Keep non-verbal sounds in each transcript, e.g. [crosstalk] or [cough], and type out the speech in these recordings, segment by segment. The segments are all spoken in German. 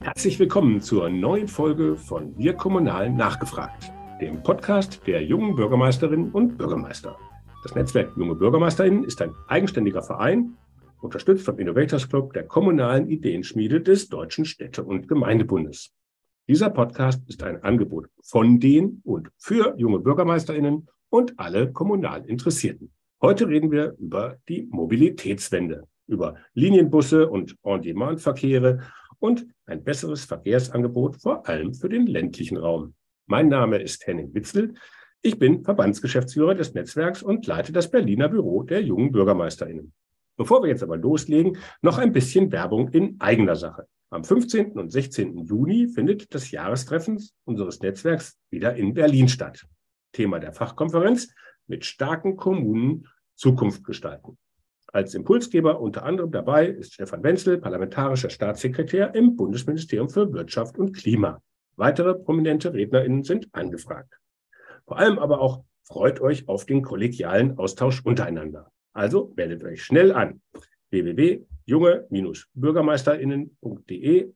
Herzlich willkommen zur neuen Folge von Wir Kommunal nachgefragt, dem Podcast der jungen Bürgermeisterinnen und Bürgermeister. Das Netzwerk Junge Bürgermeisterinnen ist ein eigenständiger Verein, unterstützt vom Innovators Club der kommunalen Ideenschmiede des Deutschen Städte- und Gemeindebundes. Dieser Podcast ist ein Angebot von den und für junge Bürgermeisterinnen und alle kommunal Interessierten. Heute reden wir über die Mobilitätswende, über Linienbusse und On-Demand-Verkehre und ein besseres Verkehrsangebot, vor allem für den ländlichen Raum. Mein Name ist Henning Witzel. Ich bin Verbandsgeschäftsführer des Netzwerks und leite das Berliner Büro der jungen BürgermeisterInnen. Bevor wir jetzt aber loslegen, noch ein bisschen Werbung in eigener Sache. Am 15. und 16. Juni findet das Jahrestreffen unseres Netzwerks wieder in Berlin statt. Thema der Fachkonferenz mit starken Kommunen Zukunft gestalten. Als Impulsgeber unter anderem dabei ist Stefan Wenzel, parlamentarischer Staatssekretär im Bundesministerium für Wirtschaft und Klima. Weitere prominente RednerInnen sind angefragt. Vor allem aber auch freut euch auf den kollegialen Austausch untereinander. Also meldet euch schnell an. www.junge-bürgermeisterinnen.de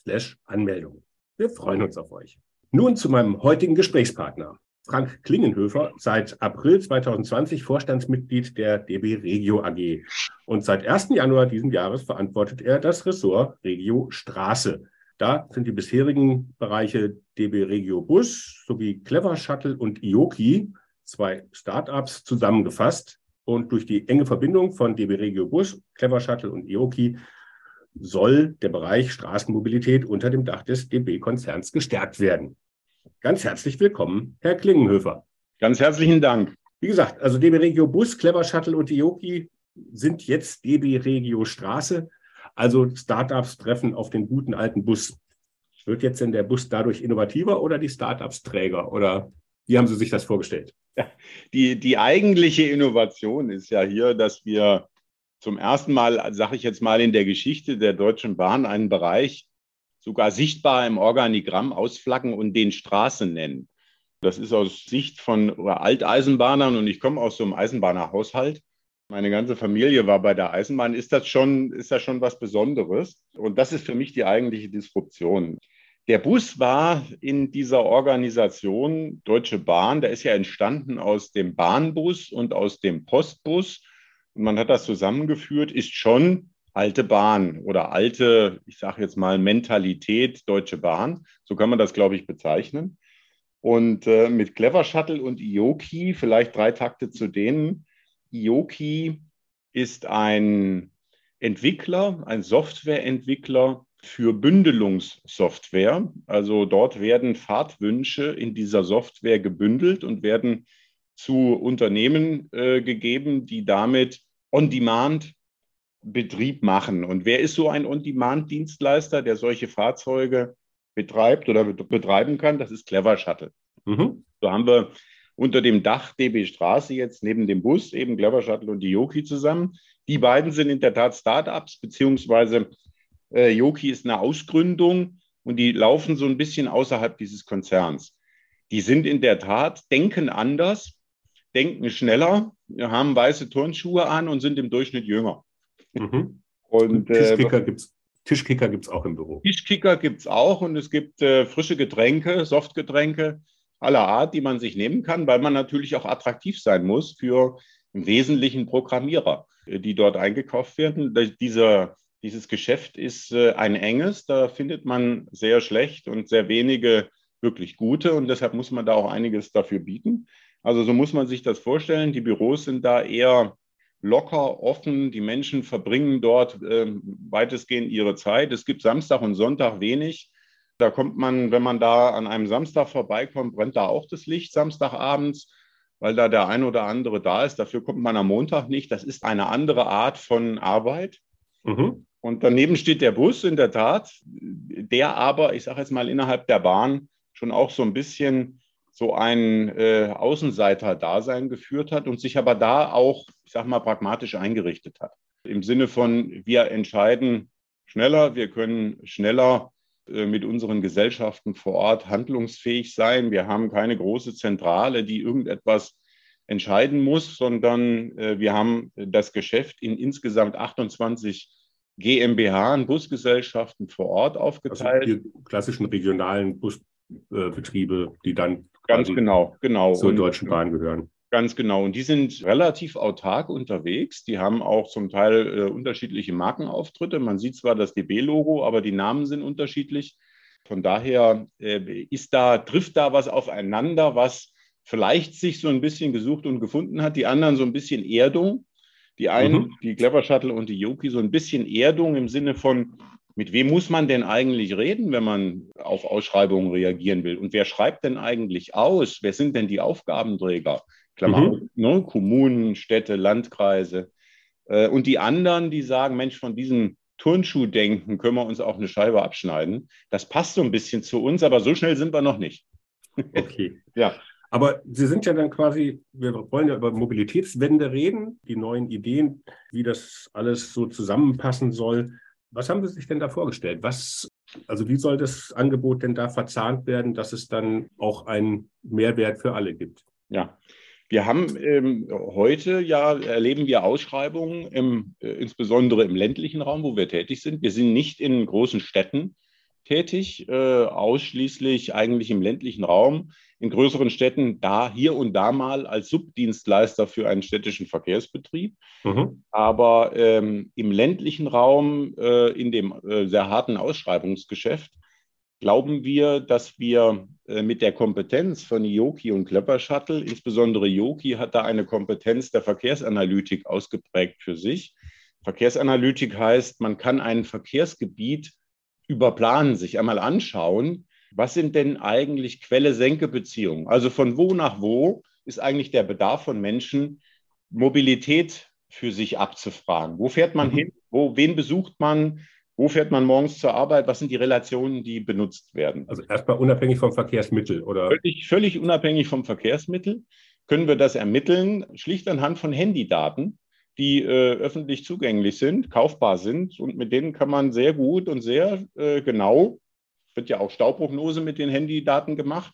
slash Anmeldung. Wir freuen uns auf euch. Nun zu meinem heutigen Gesprächspartner. Frank Klingenhöfer, seit April 2020 Vorstandsmitglied der DB Regio AG. Und seit 1. Januar diesen Jahres verantwortet er das Ressort Regio Straße. Da sind die bisherigen Bereiche DB Regio Bus sowie Clever Shuttle und IOKI, zwei Startups, zusammengefasst. Und durch die enge Verbindung von DB Regio Bus, Clever Shuttle und IOKI soll der Bereich Straßenmobilität unter dem Dach des DB-Konzerns gestärkt werden. Ganz herzlich willkommen, Herr Klingenhöfer. Ganz herzlichen Dank. Wie gesagt, also DB Regio Bus, Clever Shuttle und Ioki sind jetzt DB Regio Straße. Also Startups treffen auf den guten alten Bus. Wird jetzt denn der Bus dadurch innovativer oder die Startups träger? Oder wie haben Sie sich das vorgestellt? Die, die eigentliche Innovation ist ja hier, dass wir zum ersten Mal, sage ich jetzt mal, in der Geschichte der Deutschen Bahn einen Bereich sogar sichtbar im Organigramm ausflaggen und den Straßen nennen. Das ist aus Sicht von Alteisenbahnern und ich komme aus so einem Eisenbahnerhaushalt. Meine ganze Familie war bei der Eisenbahn. Ist das schon, ist das schon was Besonderes? Und das ist für mich die eigentliche Disruption. Der Bus war in dieser Organisation Deutsche Bahn, der ist ja entstanden aus dem Bahnbus und aus dem Postbus. Und man hat das zusammengeführt, ist schon alte Bahn oder alte, ich sage jetzt mal, Mentalität Deutsche Bahn. So kann man das, glaube ich, bezeichnen. Und äh, mit Clever Shuttle und Ioki, vielleicht drei Takte zu denen. Ioki ist ein Entwickler, ein Softwareentwickler für Bündelungssoftware. Also dort werden Fahrtwünsche in dieser Software gebündelt und werden zu Unternehmen äh, gegeben, die damit on-demand Betrieb machen. Und wer ist so ein On-Demand-Dienstleister, der solche Fahrzeuge betreibt oder betreiben kann? Das ist Clever Shuttle. Mhm. So haben wir unter dem Dach DB Straße jetzt neben dem Bus eben Clever Shuttle und die Yoki zusammen. Die beiden sind in der Tat Startups, beziehungsweise äh, Yoki ist eine Ausgründung und die laufen so ein bisschen außerhalb dieses Konzerns. Die sind in der Tat, denken anders, denken schneller, haben weiße Turnschuhe an und sind im Durchschnitt jünger. Mhm. Und, Tischkicker äh, gibt es auch im Büro. Tischkicker gibt es auch und es gibt äh, frische Getränke, Softgetränke aller Art, die man sich nehmen kann, weil man natürlich auch attraktiv sein muss für im Wesentlichen Programmierer, äh, die dort eingekauft werden. Dieser, dieses Geschäft ist äh, ein enges, da findet man sehr schlecht und sehr wenige wirklich gute und deshalb muss man da auch einiges dafür bieten. Also so muss man sich das vorstellen. Die Büros sind da eher locker, offen. Die Menschen verbringen dort äh, weitestgehend ihre Zeit. Es gibt Samstag und Sonntag wenig. Da kommt man, wenn man da an einem Samstag vorbeikommt, brennt da auch das Licht Samstagabends, weil da der ein oder andere da ist. Dafür kommt man am Montag nicht. Das ist eine andere Art von Arbeit. Mhm. Und daneben steht der Bus in der Tat, der aber, ich sage jetzt mal, innerhalb der Bahn schon auch so ein bisschen so ein äh, Außenseiter-Dasein geführt hat und sich aber da auch, ich sage mal, pragmatisch eingerichtet hat. Im Sinne von, wir entscheiden schneller, wir können schneller äh, mit unseren Gesellschaften vor Ort handlungsfähig sein. Wir haben keine große Zentrale, die irgendetwas entscheiden muss, sondern äh, wir haben das Geschäft in insgesamt 28 GmbH, Busgesellschaften vor Ort aufgeteilt. Also die klassischen regionalen Busbetriebe, die dann ganz genau, genau zur Deutschen Bahn gehören. Ganz genau. Und die sind relativ autark unterwegs. Die haben auch zum Teil äh, unterschiedliche Markenauftritte. Man sieht zwar das DB-Logo, aber die Namen sind unterschiedlich. Von daher äh, ist da, trifft da was aufeinander, was vielleicht sich so ein bisschen gesucht und gefunden hat. Die anderen so ein bisschen Erdung. Die einen, mhm. die Clever Shuttle und die Yoki, so ein bisschen Erdung im Sinne von, mit wem muss man denn eigentlich reden, wenn man auf Ausschreibungen reagieren will? Und wer schreibt denn eigentlich aus? Wer sind denn die Aufgabenträger? Klammer, mhm. ne? Kommunen, Städte, Landkreise. Äh, und die anderen, die sagen, Mensch, von diesem Turnschuhdenken können wir uns auch eine Scheibe abschneiden. Das passt so ein bisschen zu uns, aber so schnell sind wir noch nicht. [laughs] Okay. ja. Aber Sie sind ja dann quasi, wir wollen ja über Mobilitätswende reden, die neuen Ideen, wie das alles so zusammenpassen soll. Was haben Sie sich denn da vorgestellt? Was, also wie soll das Angebot denn da verzahnt werden, dass es dann auch einen Mehrwert für alle gibt? Ja, wir haben ähm, heute ja erleben wir Ausschreibungen, im, äh, insbesondere im ländlichen Raum, wo wir tätig sind. Wir sind nicht in großen Städten tätig, äh, ausschließlich eigentlich im ländlichen Raum. In größeren Städten da hier und da mal als Subdienstleister für einen städtischen Verkehrsbetrieb. Mhm. Aber ähm, im ländlichen Raum, äh, in dem äh, sehr harten Ausschreibungsgeschäft, glauben wir, dass wir äh, mit der Kompetenz von Yoki und Klepper Shuttle, insbesondere Yoki hat da eine Kompetenz der Verkehrsanalytik ausgeprägt für sich. Verkehrsanalytik heißt, man kann ein Verkehrsgebiet überplanen, sich einmal anschauen, was sind denn eigentlich Quelle-Senke-Beziehungen? Also von wo nach wo ist eigentlich der Bedarf von Menschen, Mobilität für sich abzufragen? Wo fährt man mhm. hin? Wo, wen besucht man? Wo fährt man morgens zur Arbeit? Was sind die Relationen, die benutzt werden? Also erstmal unabhängig vom Verkehrsmittel, oder? Völlig, völlig unabhängig vom Verkehrsmittel können wir das ermitteln, schlicht anhand von Handydaten, die äh, öffentlich zugänglich sind, kaufbar sind und mit denen kann man sehr gut und sehr äh, genau, wird ja auch Stauprognose mit den Handydaten gemacht,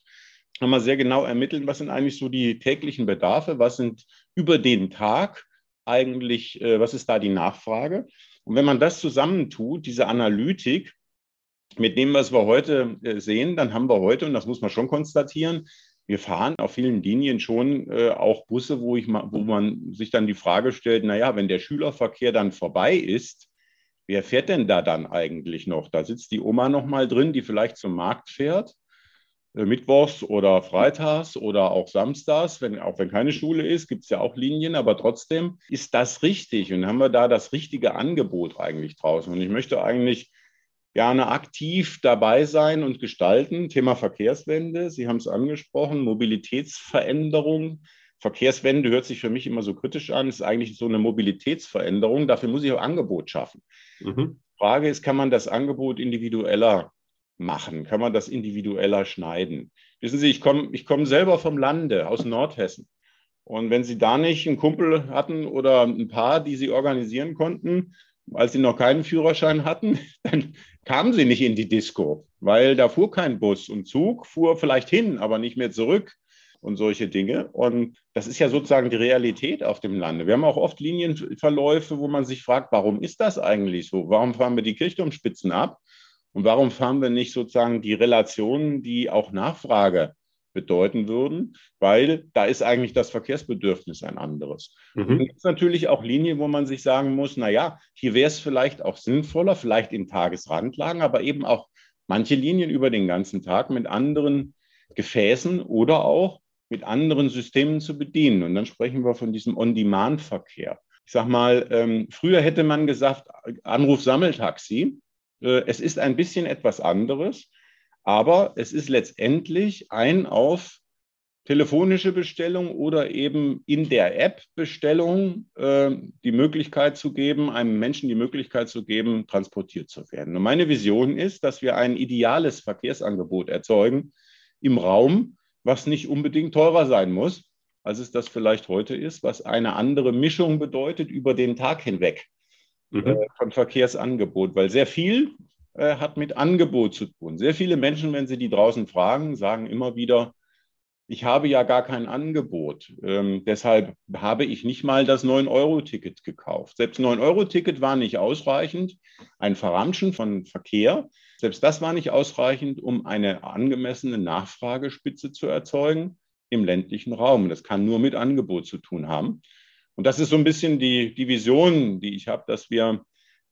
kann man sehr genau ermitteln, was sind eigentlich so die täglichen Bedarfe, was sind über den Tag eigentlich, äh, was ist da die Nachfrage? Und wenn man das zusammentut, diese Analytik, mit dem, was wir heute äh, sehen, dann haben wir heute, und das muss man schon konstatieren, wir fahren auf vielen Linien schon äh, auch Busse, wo, ich wo man sich dann die Frage stellt, naja, wenn der Schülerverkehr dann vorbei ist, wer fährt denn da dann eigentlich noch? Da sitzt die Oma noch mal drin, die vielleicht zum Markt fährt. Äh, mittwochs oder freitags oder auch samstags, wenn, auch wenn keine Schule ist, gibt es ja auch Linien, aber trotzdem ist das richtig und haben wir da das richtige Angebot eigentlich draußen. Und ich möchte eigentlich gerne aktiv dabei sein und gestalten. Thema Verkehrswende, Sie haben es angesprochen, Mobilitätsveränderung. Verkehrswende hört sich für mich immer so kritisch an, ist eigentlich so eine Mobilitätsveränderung. Dafür muss ich auch Angebot schaffen. Mhm. Frage ist, kann man das Angebot individueller machen? Kann man das individueller schneiden? Wissen Sie, ich komme ich komm selber vom Lande, aus Nordhessen. Und wenn Sie da nicht einen Kumpel hatten oder ein paar, die Sie organisieren konnten, als Sie noch keinen Führerschein hatten, [laughs] dann kamen Sie nicht in die Disco, weil da fuhr kein Bus und Zug fuhr vielleicht hin, aber nicht mehr zurück und solche Dinge. Und das ist ja sozusagen die Realität auf dem Lande. Wir haben auch oft Linienverläufe, wo man sich fragt, warum ist das eigentlich so? Warum fahren wir die Kirchturmspitzen ab? Und warum fahren wir nicht sozusagen die Relationen, die auch Nachfrage bedeuten würden? Weil da ist eigentlich das Verkehrsbedürfnis ein anderes. Mhm. Und es natürlich auch Linien, wo man sich sagen muss, naja, hier wäre es vielleicht auch sinnvoller, vielleicht in Tagesrandlagen, aber eben auch manche Linien über den ganzen Tag mit anderen Gefäßen oder auch mit anderen Systemen zu bedienen. Und dann sprechen wir von diesem On-Demand-Verkehr. Ich sage mal, ähm, früher hätte man gesagt, Anruf-Sammeltaxi. Äh, es ist ein bisschen etwas anderes, aber es ist letztendlich ein auf telefonische Bestellung oder eben in der App Bestellung äh, die Möglichkeit zu geben, einem Menschen die Möglichkeit zu geben, transportiert zu werden. Und meine Vision ist, dass wir ein ideales Verkehrsangebot erzeugen im Raum, was nicht unbedingt teurer sein muss, als es das vielleicht heute ist, was eine andere Mischung bedeutet über den Tag hinweg mhm. äh, von Verkehrsangebot, weil sehr viel äh, hat mit Angebot zu tun. Sehr viele Menschen, wenn sie die draußen fragen, sagen immer wieder, ich habe ja gar kein Angebot. Ähm, deshalb habe ich nicht mal das 9-Euro-Ticket gekauft. Selbst 9-Euro-Ticket war nicht ausreichend. Ein Verramschen von Verkehr, selbst das war nicht ausreichend, um eine angemessene Nachfragespitze zu erzeugen im ländlichen Raum. Das kann nur mit Angebot zu tun haben. Und das ist so ein bisschen die, die Vision, die ich habe, dass wir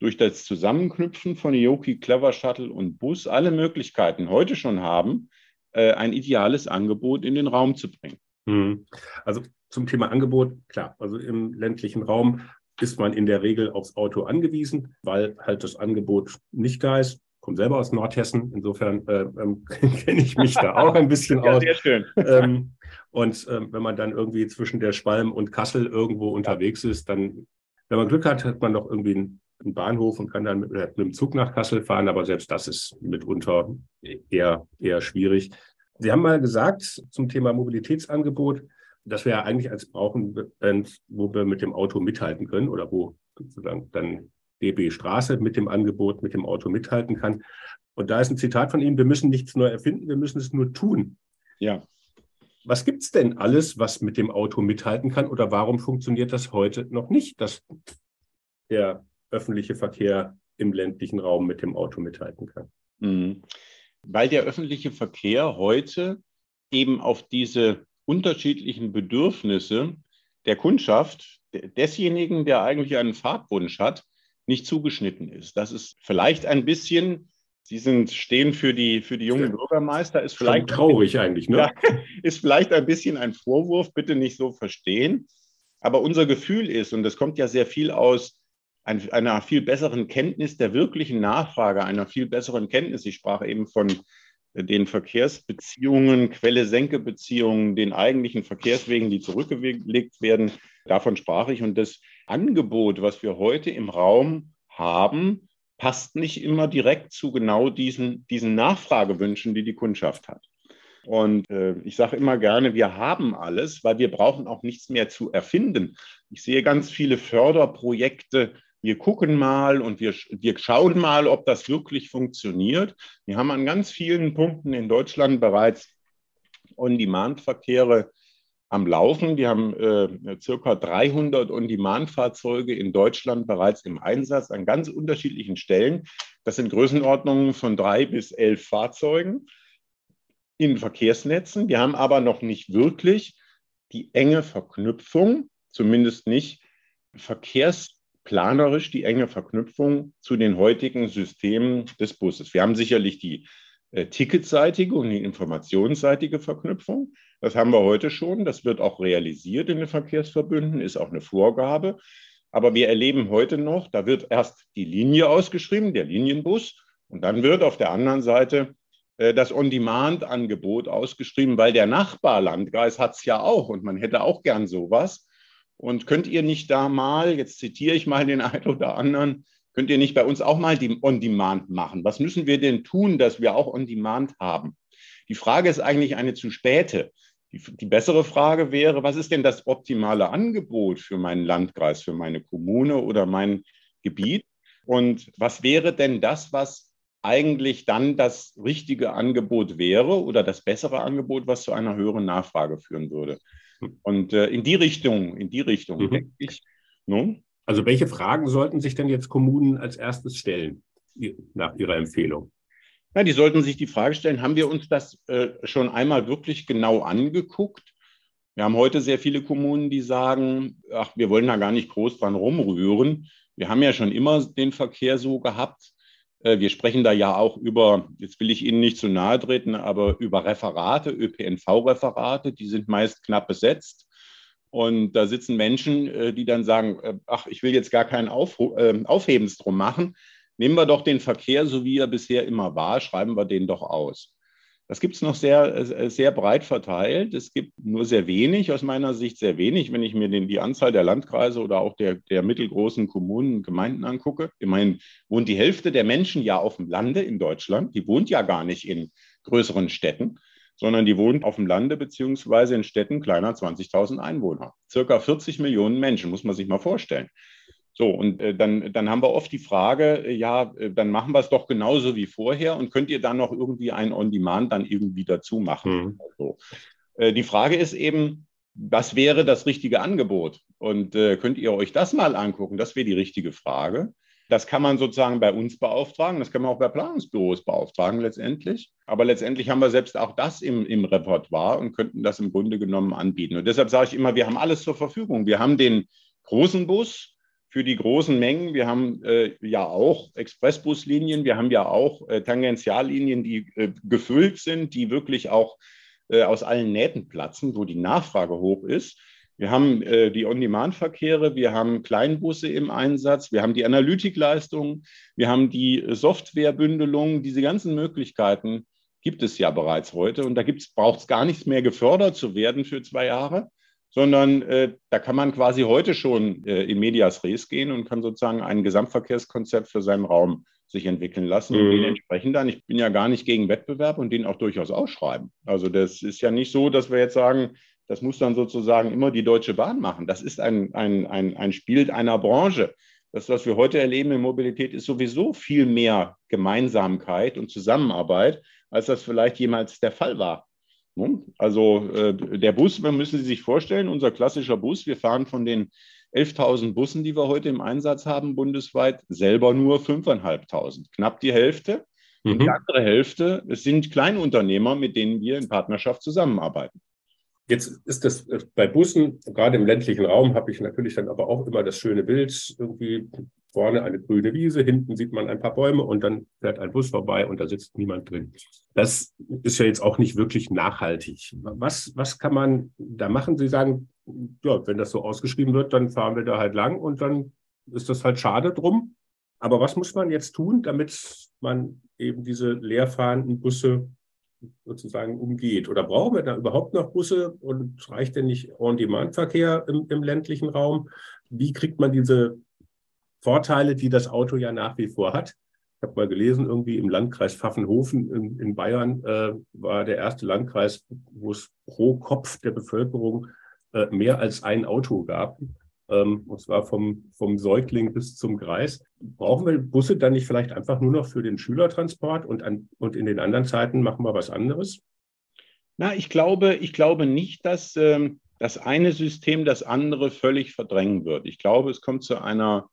durch das Zusammenknüpfen von Yoki, Clever Shuttle und Bus alle Möglichkeiten heute schon haben, äh, ein ideales Angebot in den Raum zu bringen. Hm. Also zum Thema Angebot, klar, also im ländlichen Raum ist man in der Regel aufs Auto angewiesen, weil halt das Angebot nicht da ist. Ich komme selber aus Nordhessen, insofern äh, ähm, [laughs] kenne ich mich da auch ein bisschen [laughs] ja, aus. Sehr schön. [laughs] Ähm, und ähm, wenn man dann irgendwie zwischen der Schwalm und Kassel irgendwo unterwegs ist, dann, wenn man Glück hat, hat man noch irgendwie einen, einen Bahnhof und kann dann mit, mit dem Zug nach Kassel fahren, aber selbst das ist mitunter eher, eher schwierig. Sie haben mal gesagt zum Thema Mobilitätsangebot, dass wir ja eigentlich als brauchen, wo wir mit dem Auto mithalten können oder wo sozusagen dann DB Straße mit dem Angebot, mit dem Auto mithalten kann. Und da ist ein Zitat von ihm, wir müssen nichts neu erfinden, wir müssen es nur tun. Ja. Was gibt es denn alles, was mit dem Auto mithalten kann? Oder warum funktioniert das heute noch nicht, dass der öffentliche Verkehr im ländlichen Raum mit dem Auto mithalten kann? Mhm. Weil der öffentliche Verkehr heute eben auf diese unterschiedlichen Bedürfnisse der Kundschaft, desjenigen, der eigentlich einen Fahrtwunsch hat, nicht zugeschnitten ist. Das ist vielleicht ein bisschen Sie sind, stehen für die, für die jungen Bürgermeister. Ist vielleicht traurig eigentlich, ne? [laughs] Ja, ist vielleicht ein bisschen ein Vorwurf, bitte nicht so verstehen. Aber unser Gefühl ist, und das kommt ja sehr viel aus einer viel besseren Kenntnis der wirklichen Nachfrage, einer viel besseren Kenntnis. Ich sprach eben von den Verkehrsbeziehungen, Quelle-Senke-Beziehungen, den eigentlichen Verkehrswegen, die zurückgelegt werden. Davon sprach ich. Und das Angebot, was wir heute im Raum haben, passt nicht immer direkt zu genau diesen, diesen Nachfragewünschen, die die Kundschaft hat. Und äh, ich sage immer gerne, wir haben alles, weil wir brauchen auch nichts mehr zu erfinden. Ich sehe ganz viele Förderprojekte. Wir gucken mal und wir, wir schauen mal, ob das wirklich funktioniert. Wir haben an ganz vielen Punkten in Deutschland bereits On-Demand-Verkehre am Laufen. Wir haben äh, circa 300 On-Demand-Fahrzeuge in Deutschland bereits im Einsatz an ganz unterschiedlichen Stellen. Das sind Größenordnungen von drei bis elf Fahrzeugen in Verkehrsnetzen. Wir haben aber noch nicht wirklich die enge Verknüpfung, zumindest nicht verkehrsplanerisch die enge Verknüpfung zu den heutigen Systemen des Busses. Wir haben sicherlich die äh, ticketseitige und die informationsseitige Verknüpfung. Das haben wir heute schon. Das wird auch realisiert in den Verkehrsverbünden, ist auch eine Vorgabe. Aber wir erleben heute noch, da wird erst die Linie ausgeschrieben, der Linienbus, und dann wird auf der anderen Seite äh, das On-Demand-Angebot ausgeschrieben, weil der Nachbarlandkreis hat es ja auch und man hätte auch gern sowas. Und könnt ihr nicht da mal, jetzt zitiere ich mal den [laughs] einen oder anderen, könnt ihr nicht bei uns auch mal die On-Demand machen? Was müssen wir denn tun, dass wir auch On-Demand haben? Die Frage ist eigentlich eine zu späte. Die, die, bessere Frage wäre, was ist denn das optimale Angebot für meinen Landkreis, für meine Kommune oder mein Gebiet? Und was wäre denn das, was eigentlich dann das richtige Angebot wäre oder das bessere Angebot, was zu einer höheren Nachfrage führen würde? Und äh, in die Richtung, in die Richtung, mhm. denke ich. No? Also welche Fragen sollten sich denn jetzt Kommunen als erstes stellen nach Ihrer Empfehlung? Ja, die sollten sich die Frage stellen, haben wir uns das äh, schon einmal wirklich genau angeguckt? Wir haben heute sehr viele Kommunen, die sagen, ach, wir wollen da gar nicht groß dran rumrühren. Wir haben ja schon immer den Verkehr so gehabt. Äh, wir sprechen da ja auch über, jetzt will ich Ihnen nicht zu nahe treten, aber über Referate, ÖPNV-Referate, die sind meist knapp besetzt. Und da sitzen Menschen, äh, die dann sagen, äh, ach, ich will jetzt gar keinen Auf, Aufhebens drum machen. Nehmen wir doch den Verkehr, so wie er bisher immer war, schreiben wir den doch aus. Das gibt es noch sehr, äh, sehr breit verteilt. Es gibt nur sehr wenig, aus meiner Sicht sehr wenig, wenn ich mir den, die Anzahl der Landkreise oder auch der, der mittelgroßen Kommunen und Gemeinden angucke. Immerhin wohnt die Hälfte der Menschen ja auf dem Lande in Deutschland. Die wohnt ja gar nicht in größeren Städten, sondern die wohnt auf dem Lande beziehungsweise in Städten kleiner 20.000 Einwohner. Circa 40 Millionen Menschen, muss man sich mal vorstellen. So, und äh, dann, dann haben wir oft die Frage, äh, ja, äh, dann machen wir es doch genauso wie vorher und könnt ihr dann noch irgendwie ein On-Demand dann irgendwie dazu machen? Mhm. Also, die Frage ist eben, was wäre das richtige Angebot? Und äh, könnt ihr euch das mal angucken? Das wäre die richtige Frage. Das kann man sozusagen bei uns beauftragen, das kann man auch bei Planungsbüros beauftragen letztendlich. Aber letztendlich haben wir selbst auch das im, im Repertoire und könnten das im Grunde genommen anbieten. Und deshalb sage ich immer, wir haben alles zur Verfügung. Wir haben den großen Bus für die großen Mengen. Wir haben äh, ja auch Expressbuslinien, wir haben ja auch äh, Tangentiallinien, die äh, gefüllt sind, die wirklich auch äh, aus allen Nähten platzen, wo die Nachfrage hoch ist. Wir haben äh, die On-Demand-Verkehre, wir haben Kleinbusse im Einsatz, wir haben die Analytikleistungen, wir haben die Softwarebündelung. Diese ganzen Möglichkeiten gibt es ja bereits heute. Und da braucht es gar nichts mehr gefördert zu werden für zwei Jahre, sondern äh, da kann man quasi heute schon äh, in Medias Res gehen und kann sozusagen ein Gesamtverkehrskonzept für seinen Raum sich entwickeln lassen und den mhm. entsprechend dann, ich bin ja gar nicht gegen Wettbewerb und den auch durchaus ausschreiben. Also das ist ja nicht so, dass wir jetzt sagen, das muss dann sozusagen immer die Deutsche Bahn machen. Das ist ein, ein, ein, ein Spiel einer Branche. Das, was wir heute erleben in Mobilität, ist sowieso viel mehr Gemeinsamkeit und Zusammenarbeit, als das vielleicht jemals der Fall war. Also äh, der Bus, man müssen Sie sich vorstellen, unser klassischer Bus, wir fahren von den 11.000 Bussen, die wir heute im Einsatz haben, bundesweit, selber nur 5.500, knapp die Hälfte. Und die mhm. andere Hälfte, es sind Kleinunternehmer, mit denen wir in Partnerschaft zusammenarbeiten. Jetzt ist das äh, bei Bussen, gerade im ländlichen Raum, habe ich natürlich dann aber auch immer das schöne Bild, irgendwie vorne eine grüne Wiese, hinten sieht man ein paar Bäume und dann fährt ein Bus vorbei und da sitzt niemand drin. Das ist ja jetzt auch nicht wirklich nachhaltig. Was, was kann man da machen? Sie sagen, ja, wenn das so ausgeschrieben wird, dann fahren wir da halt lang und dann ist das halt schade drum. Aber was muss man jetzt tun, damit man eben diese leerfahrenden Busse sozusagen umgeht? Oder brauchen wir da überhaupt noch Busse und reicht denn nicht On-Demand-Verkehr im, im ländlichen Raum? Wie kriegt man diese Vorteile, die das Auto ja nach wie vor hat? Ich habe mal gelesen, irgendwie im Landkreis Pfaffenhofen in, in Bayern äh, war der erste Landkreis, wo es pro Kopf der Bevölkerung äh, mehr als ein Auto gab, ähm, und zwar vom, vom Säugling bis zum Greis. Brauchen wir Busse dann nicht vielleicht einfach nur noch für den Schülertransport und, an, und in den anderen Zeiten machen wir was anderes? Na, ich glaube, ich glaube nicht, dass ähm, das eine System das andere völlig verdrängen wird. Ich glaube, es kommt zu einer,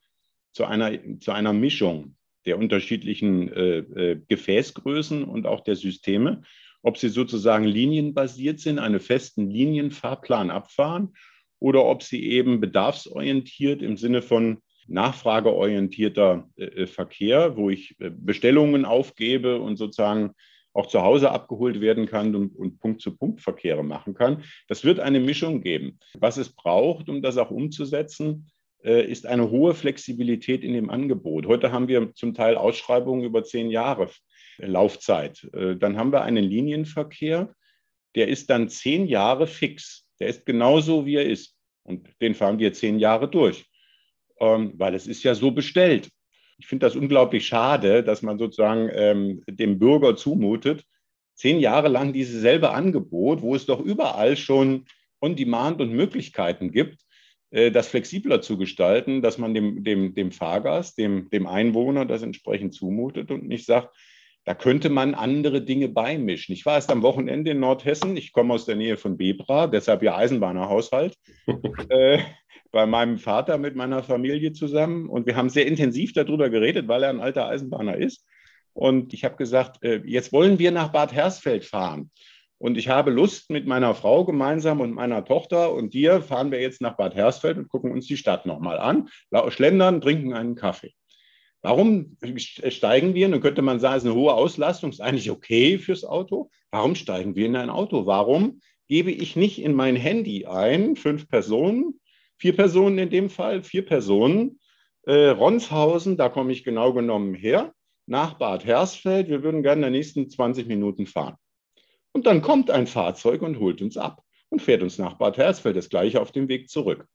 zu einer, zu einer Mischung der unterschiedlichen äh, äh, Gefäßgrößen und auch der Systeme ob sie sozusagen linienbasiert sind, einen festen Linienfahrplan abfahren oder ob sie eben bedarfsorientiert im Sinne von nachfrageorientierter äh, Verkehr, wo ich äh, Bestellungen aufgebe und sozusagen auch zu Hause abgeholt werden kann und, und Punkt-zu-Punkt-Verkehre machen kann. Das wird eine Mischung geben. Was es braucht, um das auch umzusetzen, äh, ist eine hohe Flexibilität in dem Angebot. Heute haben wir zum Teil Ausschreibungen über zehn Jahre Laufzeit. Äh, dann haben wir einen Linienverkehr, der ist dann zehn Jahre fix. Der ist genauso, wie er ist. Und den fahren wir zehn Jahre durch, ähm, weil es ist ja so bestellt. Ich finde das unglaublich schade, dass man sozusagen ähm, dem Bürger zumutet, zehn Jahre lang dieses selbe Angebot, wo es doch überall schon On-Demand und Möglichkeiten gibt, äh, das flexibler zu gestalten, dass man dem, dem, dem Fahrgast, dem, dem Einwohner das entsprechend zumutet und nicht sagt, da könnte man andere Dinge beimischen. Ich war erst am Wochenende in Nordhessen. Ich komme aus der Nähe von Bebra, deshalb ja Eisenbahnerhaushalt. [laughs] äh, bei meinem Vater mit meiner Familie zusammen. Und wir haben sehr intensiv darüber geredet, weil er ein alter Eisenbahner ist. Und ich habe gesagt, äh, jetzt wollen wir nach Bad Hersfeld fahren. Und ich habe Lust, mit meiner Frau gemeinsam und meiner Tochter und dir fahren wir jetzt nach Bad Hersfeld und gucken uns die Stadt nochmal an, schlendern, trinken einen Kaffee. Warum steigen wir? Nun könnte man sagen, es ist eine hohe Auslastung, ist eigentlich okay fürs Auto. Warum steigen wir in ein Auto? Warum gebe ich nicht in mein Handy ein, fünf Personen, vier Personen in dem Fall, vier Personen, äh, Ronshausen, da komme ich genau genommen her, nach Bad Hersfeld, wir würden gerne in den nächsten 20 Minuten fahren. Und dann kommt ein Fahrzeug und holt uns ab und fährt uns nach Bad Hersfeld, das gleiche auf dem Weg zurück.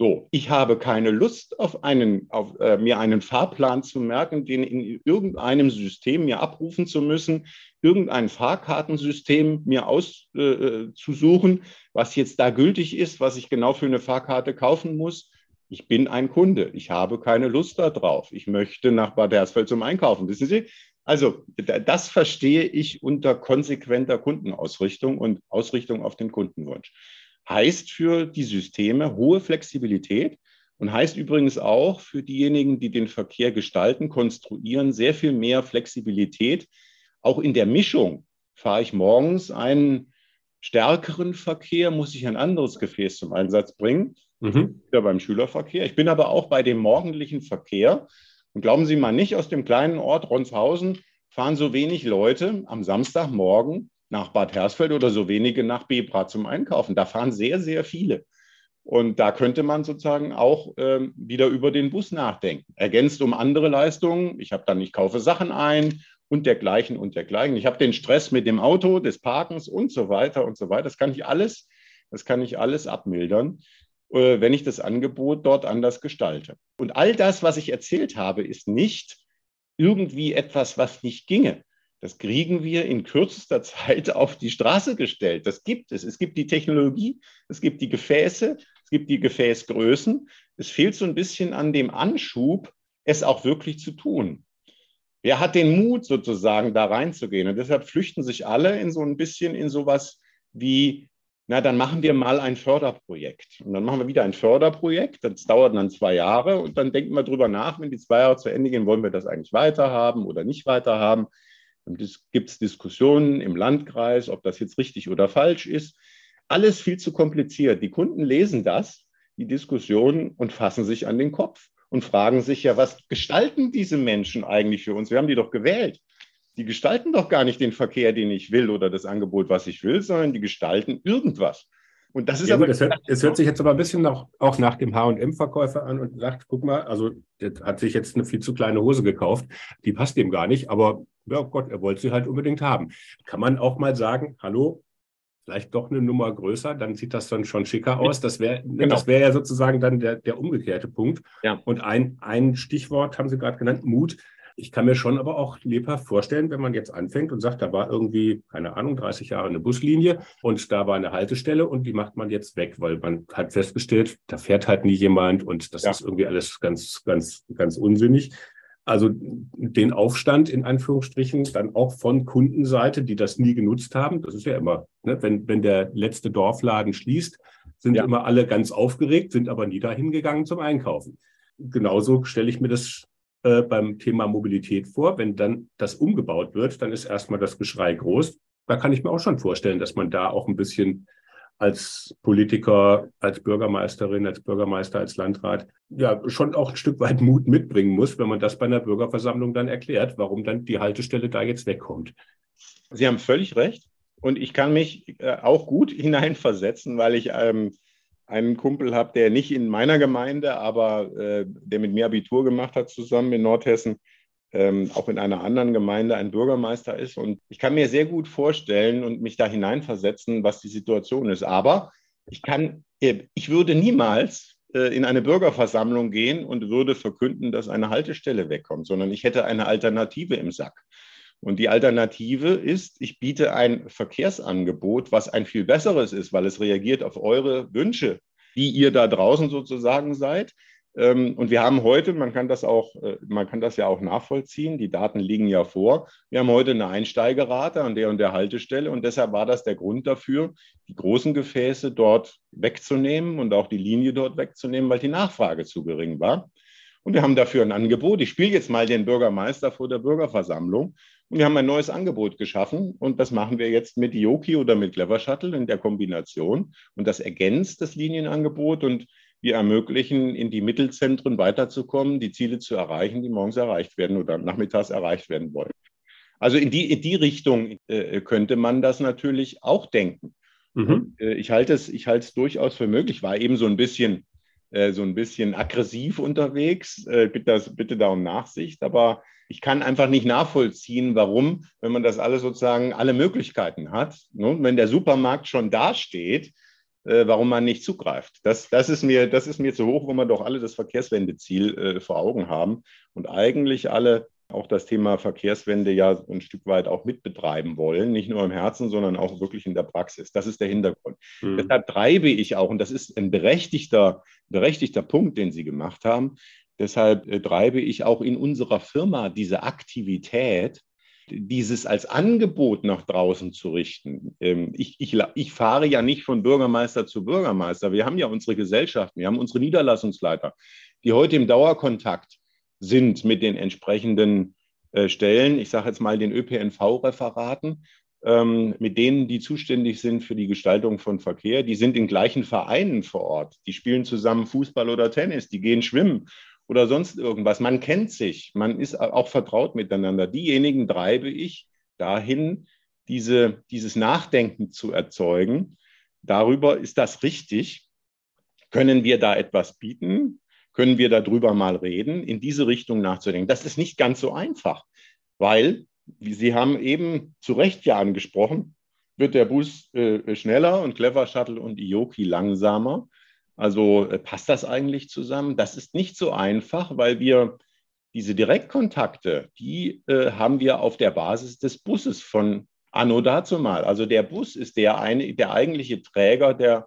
So, ich habe keine Lust, auf einen, auf, äh, mir einen Fahrplan zu merken, den in irgendeinem System mir abrufen zu müssen, irgendein Fahrkartensystem mir auszusuchen, äh, was jetzt da gültig ist, was ich genau für eine Fahrkarte kaufen muss. Ich bin ein Kunde. Ich habe keine Lust darauf. Ich möchte nach Bad Hersfeld zum Einkaufen. Wissen Sie, Also das verstehe ich unter konsequenter Kundenausrichtung und Ausrichtung auf den Kundenwunsch. Heißt für die Systeme hohe Flexibilität und heißt übrigens auch für diejenigen, die den Verkehr gestalten, konstruieren, sehr viel mehr Flexibilität. Auch in der Mischung fahre ich morgens einen stärkeren Verkehr, muss ich ein anderes Gefäß zum Einsatz bringen. Mhm. Wieder beim Schülerverkehr. Ich bin aber auch bei dem morgendlichen Verkehr und glauben Sie mal nicht, aus dem kleinen Ort Ronshausen fahren so wenig Leute am Samstagmorgen nach Bad Hersfeld oder so wenige nach Bebra zum Einkaufen. Da fahren sehr, sehr viele. Und da könnte man sozusagen auch ähm, wieder über den Bus nachdenken. Ergänzt um andere Leistungen. Ich habe dann, ich kaufe Sachen ein und dergleichen und dergleichen. Ich habe den Stress mit dem Auto, des Parkens und so weiter und so weiter. Das kann ich alles, das kann ich alles abmildern. Äh, wenn ich das Angebot dort anders gestalte. Und all das, was ich erzählt habe, ist nicht irgendwie etwas, was nicht ginge. Das kriegen wir in kürzester [laughs] Zeit auf die Straße gestellt. Das gibt es. Es gibt die Technologie, es gibt die Gefäße, es gibt die Gefäßgrößen. Es fehlt so ein bisschen an dem Anschub, es auch wirklich zu tun. Wer hat den Mut, sozusagen da reinzugehen? Und deshalb flüchten sich alle in so ein bisschen in sowas wie na, dann machen wir mal ein Förderprojekt. Und dann machen wir wieder ein Förderprojekt. Das dauert dann zwei Jahre und dann denken wir drüber nach, wenn die zwei Jahre zu Ende gehen, wollen wir das eigentlich weiterhaben oder nicht weiterhaben. Es gibt Diskussionen im Landkreis, ob das jetzt richtig oder falsch ist. Alles viel zu kompliziert. Die Kunden lesen das, die Diskussionen und fassen sich an den Kopf und fragen sich ja, was gestalten diese Menschen eigentlich für uns? Wir haben die doch gewählt die gestalten doch gar nicht den Verkehr, den ich will oder das Angebot, was ich will, sondern die gestalten irgendwas. Und das ist ja, aber. Es hört, hört, sich jetzt aber ein bisschen noch, auch nach dem HM-Verkäufer an und sagt: guck mal, also der hat sich jetzt eine viel zu kleine Hose gekauft, die passt dem gar nicht, aber ja Gott, er wollte sie halt unbedingt haben. Kann man auch mal sagen, hallo, vielleicht doch eine Nummer größer, dann sieht das dann schon schicker aus. Das wäre genau. das ja sozusagen dann der, der umgekehrte Punkt. Ja. Und ein, ein Stichwort haben Sie gerade genannt, Mut. Ich kann mir schon aber auch lebhaft vorstellen, wenn man jetzt anfängt und sagt, da war irgendwie, keine Ahnung, 30 Jahre eine Buslinie und da war eine Haltestelle und die macht man jetzt weg, weil man hat festgestellt, da fährt halt nie jemand und das ja. ist irgendwie alles ganz, ganz, ganz unsinnig. Also den Aufstand in Anführungsstrichen dann auch von Kundenseite, die das nie genutzt haben. Das ist ja immer, ne, wenn, wenn der letzte Dorfladen schließt, sind ja. immer alle ganz aufgeregt, sind aber nie dahin gegangen zum Einkaufen. Genauso stelle ich mir das äh, beim Thema Mobilität vor. Wenn dann das umgebaut wird, dann ist erstmal das Geschrei groß. Da kann ich mir auch schon vorstellen, dass man da auch ein bisschen als Politiker, als Bürgermeisterin, als Bürgermeister, als Landrat, ja, schon auch ein Stück weit Mut mitbringen muss, wenn man das bei einer Bürgerversammlung dann erklärt, warum dann die Haltestelle da jetzt wegkommt. Sie haben völlig recht. Und ich kann mich äh, auch gut [laughs] hineinversetzen, weil ich ähm, einen Kumpel habe, der nicht in meiner Gemeinde, aber äh, der mit mir Abitur gemacht hat zusammen in Nordhessen, ähm, auch in einer anderen Gemeinde ein Bürgermeister ist. Und ich kann mir sehr gut vorstellen und mich da hineinversetzen, was die Situation ist. Aber ich kann, äh, ich würde niemals äh, in eine Bürgerversammlung gehen und würde verkünden, dass eine Haltestelle wegkommt, sondern ich hätte eine Alternative im Sack. Und die Alternative ist, ich biete ein Verkehrsangebot, was ein viel besseres ist, weil es reagiert auf eure Wünsche, die ihr da draußen sozusagen seid. Ähm, und wir haben heute, man kann das auch, äh, man kann das ja auch nachvollziehen, die Daten liegen ja vor. Wir haben heute eine Einsteigerate an der und der Haltestelle und deshalb war das der Grund dafür, die großen Gefäße dort wegzunehmen und auch die Linie dort wegzunehmen, weil die Nachfrage zu gering war. Und wir haben dafür ein Angebot. Ich spiele jetzt mal den Bürgermeister vor der Bürgerversammlung. Und wir haben ein neues Angebot geschaffen und das machen wir jetzt mit Yoki oder mit Clever Shuttle in der Kombination. Und das ergänzt das Linienangebot und wir ermöglichen, in die Mittelzentren weiterzukommen, die Ziele zu erreichen, die morgens erreicht werden oder nachmittags erreicht werden wollen. Also in die, in die Richtung äh, könnte man das natürlich auch denken. Mhm. Und, äh, ich halte es, ich halte es durchaus für möglich. War eben so ein bisschen, äh, so ein bisschen aggressiv unterwegs. Äh, bitte, das, bitte da um Nachsicht. Aber ich kann einfach nicht nachvollziehen, warum, wenn man das alles sozusagen alle Möglichkeiten hat, ne, wenn der Supermarkt schon dasteht, äh, warum man nicht zugreift. Das, das, ist mir, das ist mir zu hoch, wo wir doch alle das Verkehrswendeziel äh, vor Augen haben und eigentlich alle auch das Thema Verkehrswende ja ein Stück weit auch mitbetreiben wollen, nicht nur im Herzen, sondern auch wirklich in der Praxis. Das ist der Hintergrund. Mhm. Deshalb treibe ich auch, und das ist ein berechtigter, berechtigter Punkt, den Sie gemacht haben, Deshalb äh, treibe ich auch in unserer Firma diese Aktivität, dieses als Angebot nach draußen zu richten. Ähm, ich, ich, ich fahre ja nicht von Bürgermeister zu Bürgermeister. Wir haben ja unsere Gesellschaften, wir haben unsere Niederlassungsleiter, die heute im Dauerkontakt sind mit den entsprechenden äh, Stellen, ich sage jetzt mal den ÖPNV-Referaten, ähm, mit denen, die zuständig sind für die Gestaltung von Verkehr. Die sind in gleichen Vereinen vor Ort. Die spielen zusammen Fußball oder Tennis, die gehen schwimmen oder sonst irgendwas. Man kennt sich, man ist auch vertraut miteinander. Diejenigen treibe ich dahin, diese, dieses Nachdenken zu erzeugen. Darüber ist das richtig. Können wir da etwas bieten? Können wir darüber mal reden, in diese Richtung nachzudenken? Das ist nicht ganz so einfach, weil, wie Sie haben eben zu Recht ja angesprochen, wird der Bus äh, schneller und Clever Shuttle und Ioki langsamer. Also äh, passt das eigentlich zusammen? Das ist nicht so einfach, weil wir diese Direktkontakte, die äh, haben wir auf der Basis des Busses von Anno dazu mal. Also der Bus ist der, eine, der eigentliche Träger der,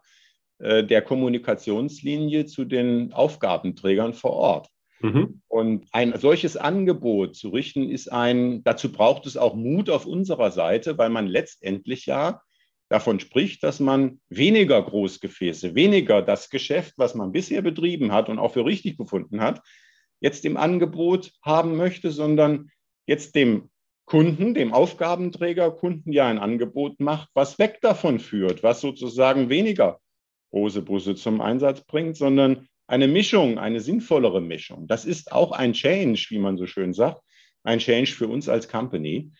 der Kommunikationslinie zu den Aufgabenträgern vor Ort. Mhm. Und ein solches Angebot zu richten, ist ein, dazu braucht es auch Mut auf unserer Seite, weil man letztendlich ja davon spricht, dass man weniger Großgefäße, weniger das Geschäft, was man bisher betrieben hat und auch für richtig befunden hat, jetzt im Angebot haben möchte, sondern jetzt dem Kunden, dem Aufgabenträger Kunden ja ein Angebot macht, was weg davon führt, was sozusagen weniger große Busse zum Einsatz bringt, sondern eine Mischung, eine sinnvollere Mischung. Das ist auch ein Change, wie man so schön sagt, ein Change für uns als Company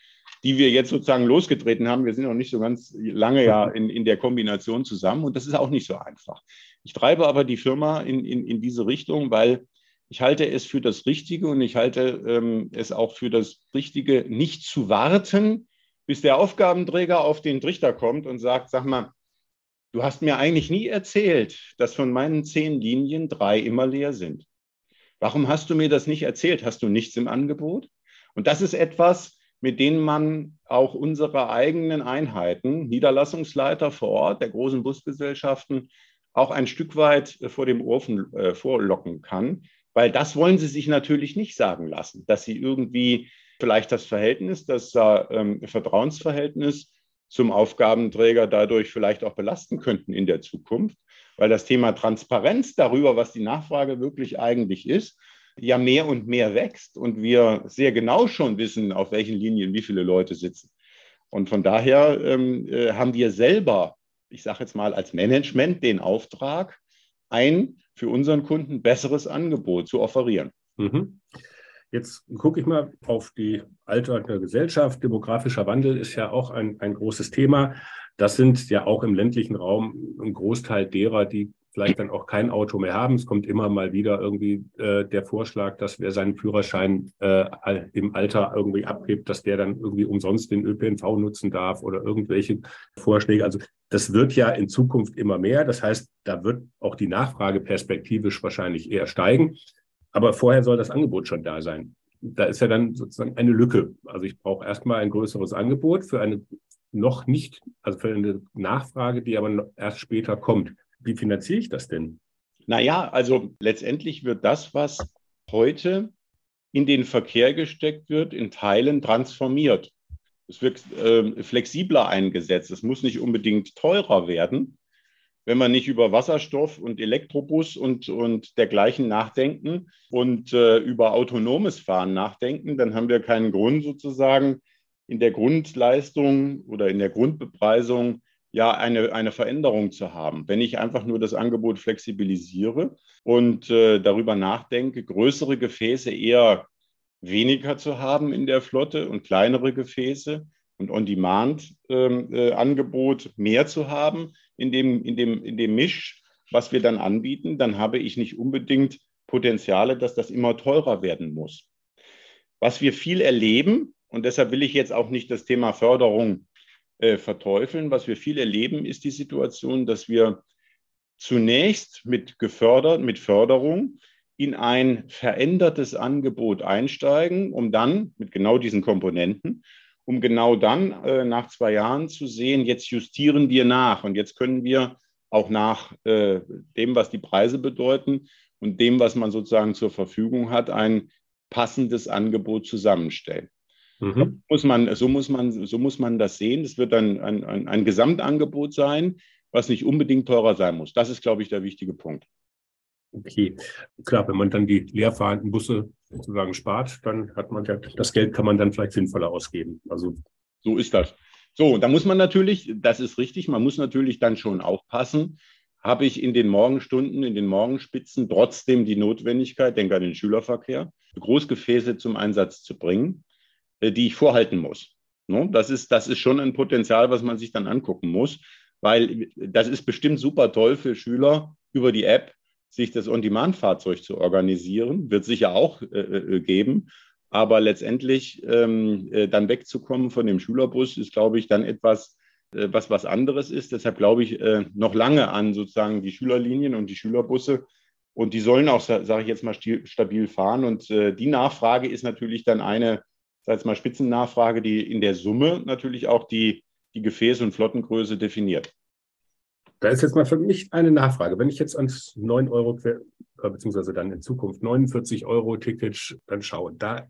die wir jetzt sozusagen losgetreten haben. Wir sind noch nicht so ganz lange ja in, in der Kombination zusammen und das ist auch nicht so einfach. Ich treibe aber die Firma in, in, in diese Richtung, weil ich halte es für das Richtige und ich halte ähm, es auch für das Richtige, nicht zu warten, bis der Aufgabenträger auf den Trichter kommt und sagt, sag mal, du hast mir eigentlich nie erzählt, dass von meinen zehn Linien drei immer leer sind. Warum hast du mir das nicht erzählt? Hast du nichts im Angebot? Und das ist etwas, mit denen man auch unsere eigenen Einheiten, Niederlassungsleiter vor Ort der großen Busgesellschaften, auch ein Stück weit vor dem Ofen äh, vorlocken kann. Weil das wollen sie sich natürlich nicht sagen lassen, dass sie irgendwie vielleicht das Verhältnis, das äh, Vertrauensverhältnis zum Aufgabenträger dadurch vielleicht auch belasten könnten in der Zukunft. Weil das Thema Transparenz darüber, was die Nachfrage wirklich eigentlich ist, ja mehr und mehr wächst und wir sehr genau schon wissen, auf welchen Linien wie viele Leute sitzen. Und von daher ähm, äh, haben wir selber, ich sage jetzt mal als Management, den Auftrag, ein für unseren Kunden besseres Angebot zu offerieren. Mhm. Jetzt gucke ich mal auf die alternde Gesellschaft. Demografischer Wandel ist ja auch ein, ein großes Thema. Das sind ja auch im ländlichen Raum ein Großteil derer, die vielleicht dann auch kein Auto mehr haben. Es kommt immer mal wieder irgendwie äh, der Vorschlag, dass wer seinen Führerschein äh, im Alter irgendwie abgibt, dass der dann irgendwie umsonst den ÖPNV nutzen darf oder irgendwelche Vorschläge. Also das wird ja in Zukunft immer mehr. Das heißt, da wird auch die Nachfrage perspektivisch wahrscheinlich eher steigen. Aber vorher soll das Angebot schon da sein. Da ist ja dann sozusagen eine Lücke. Also ich brauche erstmal ein größeres Angebot für eine noch nicht, also für eine Nachfrage, die aber erst später kommt. Wie finanziere ich das denn? Naja, also letztendlich wird das, was heute in den Verkehr gesteckt wird, in Teilen transformiert. Es wird äh, flexibler eingesetzt. Es muss nicht unbedingt teurer werden. Wenn man nicht über Wasserstoff und Elektrobus und, und dergleichen nachdenken und äh, über autonomes Fahren nachdenken, dann haben wir keinen Grund sozusagen in der Grundleistung oder in der Grundbepreisung ja eine, eine Veränderung zu haben. Wenn ich einfach nur das Angebot flexibilisiere und äh, darüber nachdenke, größere Gefäße eher weniger zu haben in der Flotte und kleinere Gefäße und On-Demand-Angebot ähm, äh, mehr zu haben in dem, in, dem, in dem Misch, was wir dann anbieten, dann habe ich nicht unbedingt Potenziale, dass das immer teurer werden muss. Was wir viel erleben, und deshalb will ich jetzt auch nicht das Thema Förderung äh, verteufeln. Was wir viel erleben, ist die Situation, dass wir zunächst mit gefördert, mit Förderung in ein verändertes Angebot einsteigen, um dann mit genau diesen Komponenten, um genau dann äh, nach zwei Jahren zu sehen, jetzt justieren wir nach und jetzt können wir auch nach äh, dem, was die Preise bedeuten und dem, was man sozusagen zur Verfügung hat, ein passendes Angebot zusammenstellen. Mhm. Muss man, so, muss man, so muss man das sehen. Es wird dann ein, ein, ein Gesamtangebot sein, was nicht unbedingt teurer sein muss. Das ist, glaube ich, der wichtige Punkt. Okay, klar, wenn man dann die leerfahrenden Busse sozusagen spart, dann hat man ja, das Geld kann man dann vielleicht sinnvoller ausgeben. Also so ist das. So, da muss man natürlich, das ist richtig, man muss natürlich dann schon aufpassen, habe ich in den Morgenstunden, in den Morgenspitzen trotzdem die Notwendigkeit, denke an den Schülerverkehr, Großgefäße zum Einsatz zu bringen, äh, die ich vorhalten muss. Ne? Das ist, das ist schon ein Potenzial, was man sich dann angucken muss, weil das ist bestimmt super toll für Schüler über die App, sich das On-Demand-Fahrzeug zu organisieren, wird sicher auch äh, äh, geben. Aber letztendlich ähm, äh, dann wegzukommen von dem Schülerbus ist, glaube ich, dann etwas, äh, was was anderes ist. Deshalb glaube ich äh, noch lange an sozusagen die Schülerlinien und die Schülerbusse. Und die sollen auch, sage ich jetzt mal, stabil fahren. Und äh, die Nachfrage ist natürlich dann eine, sag ich mal, Spitzennachfrage, die in der Summe natürlich auch die, die Gefäß- und Flottengröße definiert. Da ist jetzt mal für mich eine Nachfrage. Wenn ich jetzt ans 9 Euro, äh, beziehungsweise dann in Zukunft 49 Euro Ticket dann schaue, da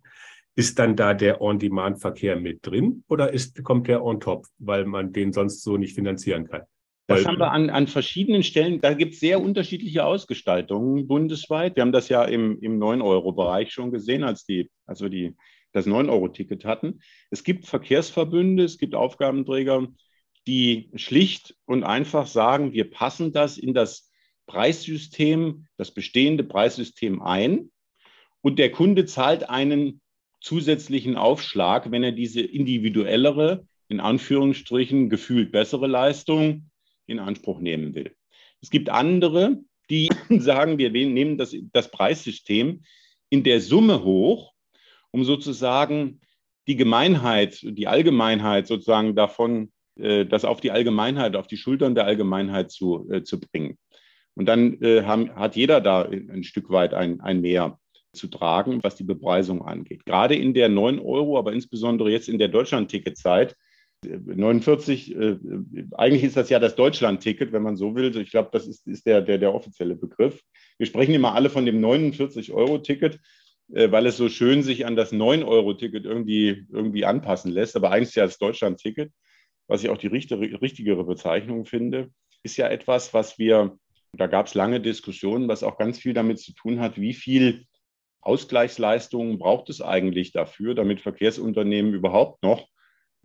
ist dann da der On-Demand-Verkehr mit drin oder ist, kommt der on top, weil man den sonst so nicht finanzieren kann? Das haben wir an, an verschiedenen Stellen. Da gibt es sehr unterschiedliche Ausgestaltungen bundesweit. Wir haben das ja im, im 9-Euro-Bereich schon gesehen, als, die, als wir die, das 9-Euro-Ticket hatten. Es gibt Verkehrsverbünde, es gibt Aufgabenträger, die schlicht und einfach sagen, wir passen das in das Preissystem, das bestehende Preissystem ein und der Kunde zahlt einen zusätzlichen Aufschlag, wenn er diese individuellere, in Anführungsstrichen gefühlt bessere Leistung in Anspruch nehmen will. Es gibt andere, die [laughs] sagen, wir nehmen das, das Preissystem in der Summe hoch, um sozusagen die Gemeinheit, die Allgemeinheit sozusagen davon das auf die Allgemeinheit, auf die Schultern der Allgemeinheit zu, äh, zu bringen. Und dann äh, haben, hat jeder da ein Stück weit ein, ein Mehr zu tragen, was die Bepreisung angeht. Gerade in der 9 Euro, aber insbesondere jetzt in der Deutschland-Ticket-Zeit, 49, äh, eigentlich ist das ja das Deutschland-Ticket, wenn man so will. Ich glaube, das ist, ist der, der, der offizielle Begriff. Wir sprechen immer alle von dem 49-Euro-Ticket, äh, weil es so schön sich an das 9-Euro-Ticket irgendwie, irgendwie anpassen lässt. Aber eigentlich ist ja das Deutschland-Ticket was ich auch die richtigere Bezeichnung finde, ist ja etwas, was wir, da gab es lange Diskussionen, was auch ganz viel damit zu tun hat, wie viel Ausgleichsleistungen braucht es eigentlich dafür, damit Verkehrsunternehmen überhaupt noch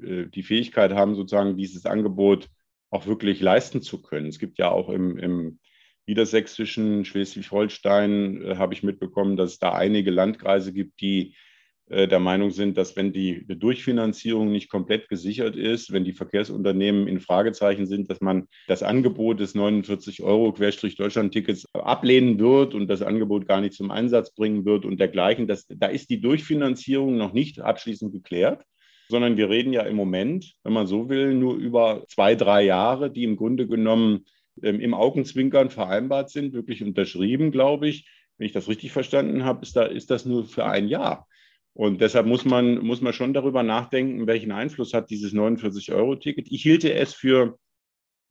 äh, die Fähigkeit haben, sozusagen dieses Angebot auch wirklich leisten zu können. Es gibt ja auch im, im niedersächsischen Schleswig-Holstein, äh, habe ich mitbekommen, dass es da einige Landkreise gibt, die der Meinung sind, dass wenn die Durchfinanzierung nicht komplett gesichert ist, wenn die Verkehrsunternehmen in Fragezeichen sind, dass man das Angebot des 49 Euro Querstrich-Deutschland-Tickets ablehnen wird und das Angebot gar nicht zum Einsatz bringen wird und dergleichen. Das, da ist die Durchfinanzierung noch nicht abschließend geklärt sondern wir reden ja im Moment, wenn man so will, nur über zwei, drei Jahre, die im Grunde genommen ähm, im Augenzwinkern vereinbart sind, wirklich unterschrieben, glaube ich. Wenn ich das richtig verstanden habe, ist, da, ist das nur für ein Jahr. Und deshalb muss man, muss man schon darüber nachdenken, welchen Einfluss hat dieses 49-Euro-Ticket. Ich hielte es für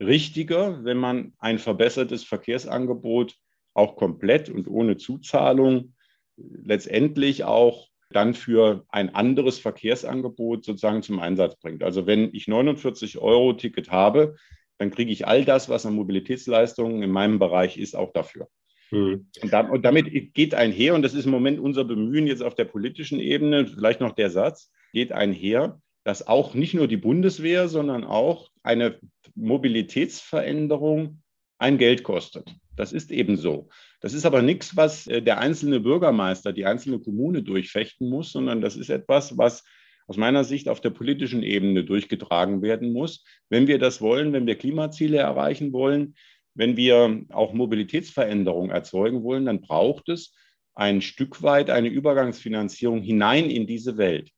richtiger, wenn man ein verbessertes Verkehrsangebot auch komplett und ohne Zuzahlung letztendlich auch dann für ein anderes Verkehrsangebot sozusagen zum Einsatz bringt. Also wenn ich 49 Euro Ticket habe, dann kriege ich all das, was an Mobilitätsleistungen in meinem Bereich ist, auch dafür. Mhm. Und, da, und, damit geht einher, und das ist im Moment unser Bemühen jetzt auf der politischen Ebene, vielleicht noch der Satz, geht einher, dass auch nicht nur die Bundeswehr, sondern auch eine Mobilitätsveränderung ein Geld kostet. Das ist eben so. Das ist aber nichts, was äh, der einzelne Bürgermeister, die einzelne Kommune durchfechten muss, sondern das ist etwas, was aus meiner Sicht auf der politischen Ebene durchgetragen werden muss. Wenn wir das wollen, wenn wir Klimaziele erreichen wollen, wenn wir auch Mobilitätsveränderungen erzeugen wollen, dann braucht es ein Stück weit eine Übergangsfinanzierung hinein in diese Welt.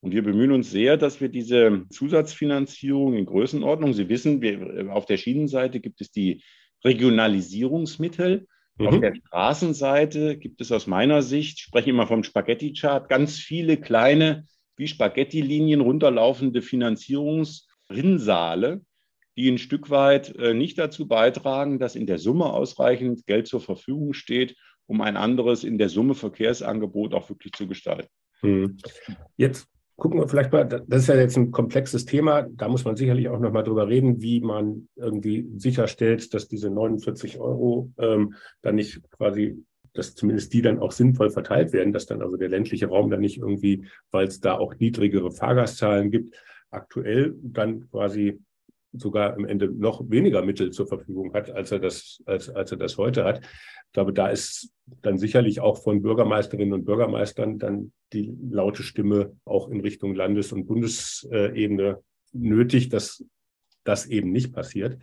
Und wir bemühen uns sehr, dass wir diese Zusatzfinanzierung in Größenordnung, Sie wissen, wir, auf der Schienenseite gibt es die Regionalisierungsmittel. Mhm. Auf der Straßenseite gibt es aus meiner Sicht, ich spreche immer vom Spaghetti-Chart, ganz viele kleine, wie Spaghetti-Linien runterlaufende Finanzierungsrinnsale, die ein Stück weit äh, nicht dazu beitragen, dass in der Summe ausreichend Geld zur Verfügung steht, um ein anderes in der Summe Verkehrsangebot auch wirklich zu gestalten. Hm. Jetzt gucken wir vielleicht mal, das ist ja jetzt ein komplexes Thema, da muss man sicherlich auch nochmal drüber reden, wie man irgendwie sicherstellt, dass diese 49 Euro ähm, dann nicht quasi, dass zumindest die dann auch sinnvoll verteilt werden, dass dann also der ländliche Raum dann nicht irgendwie, weil es da auch niedrigere Fahrgastzahlen gibt, aktuell dann quasi sogar am Ende noch weniger Mittel zur Verfügung hat, als er das, als, als er das heute hat. Ich glaube, da ist dann sicherlich auch von Bürgermeisterinnen und Bürgermeistern dann die laute Stimme auch in Richtung Landes- und Bundesebene nötig, dass das eben nicht passiert.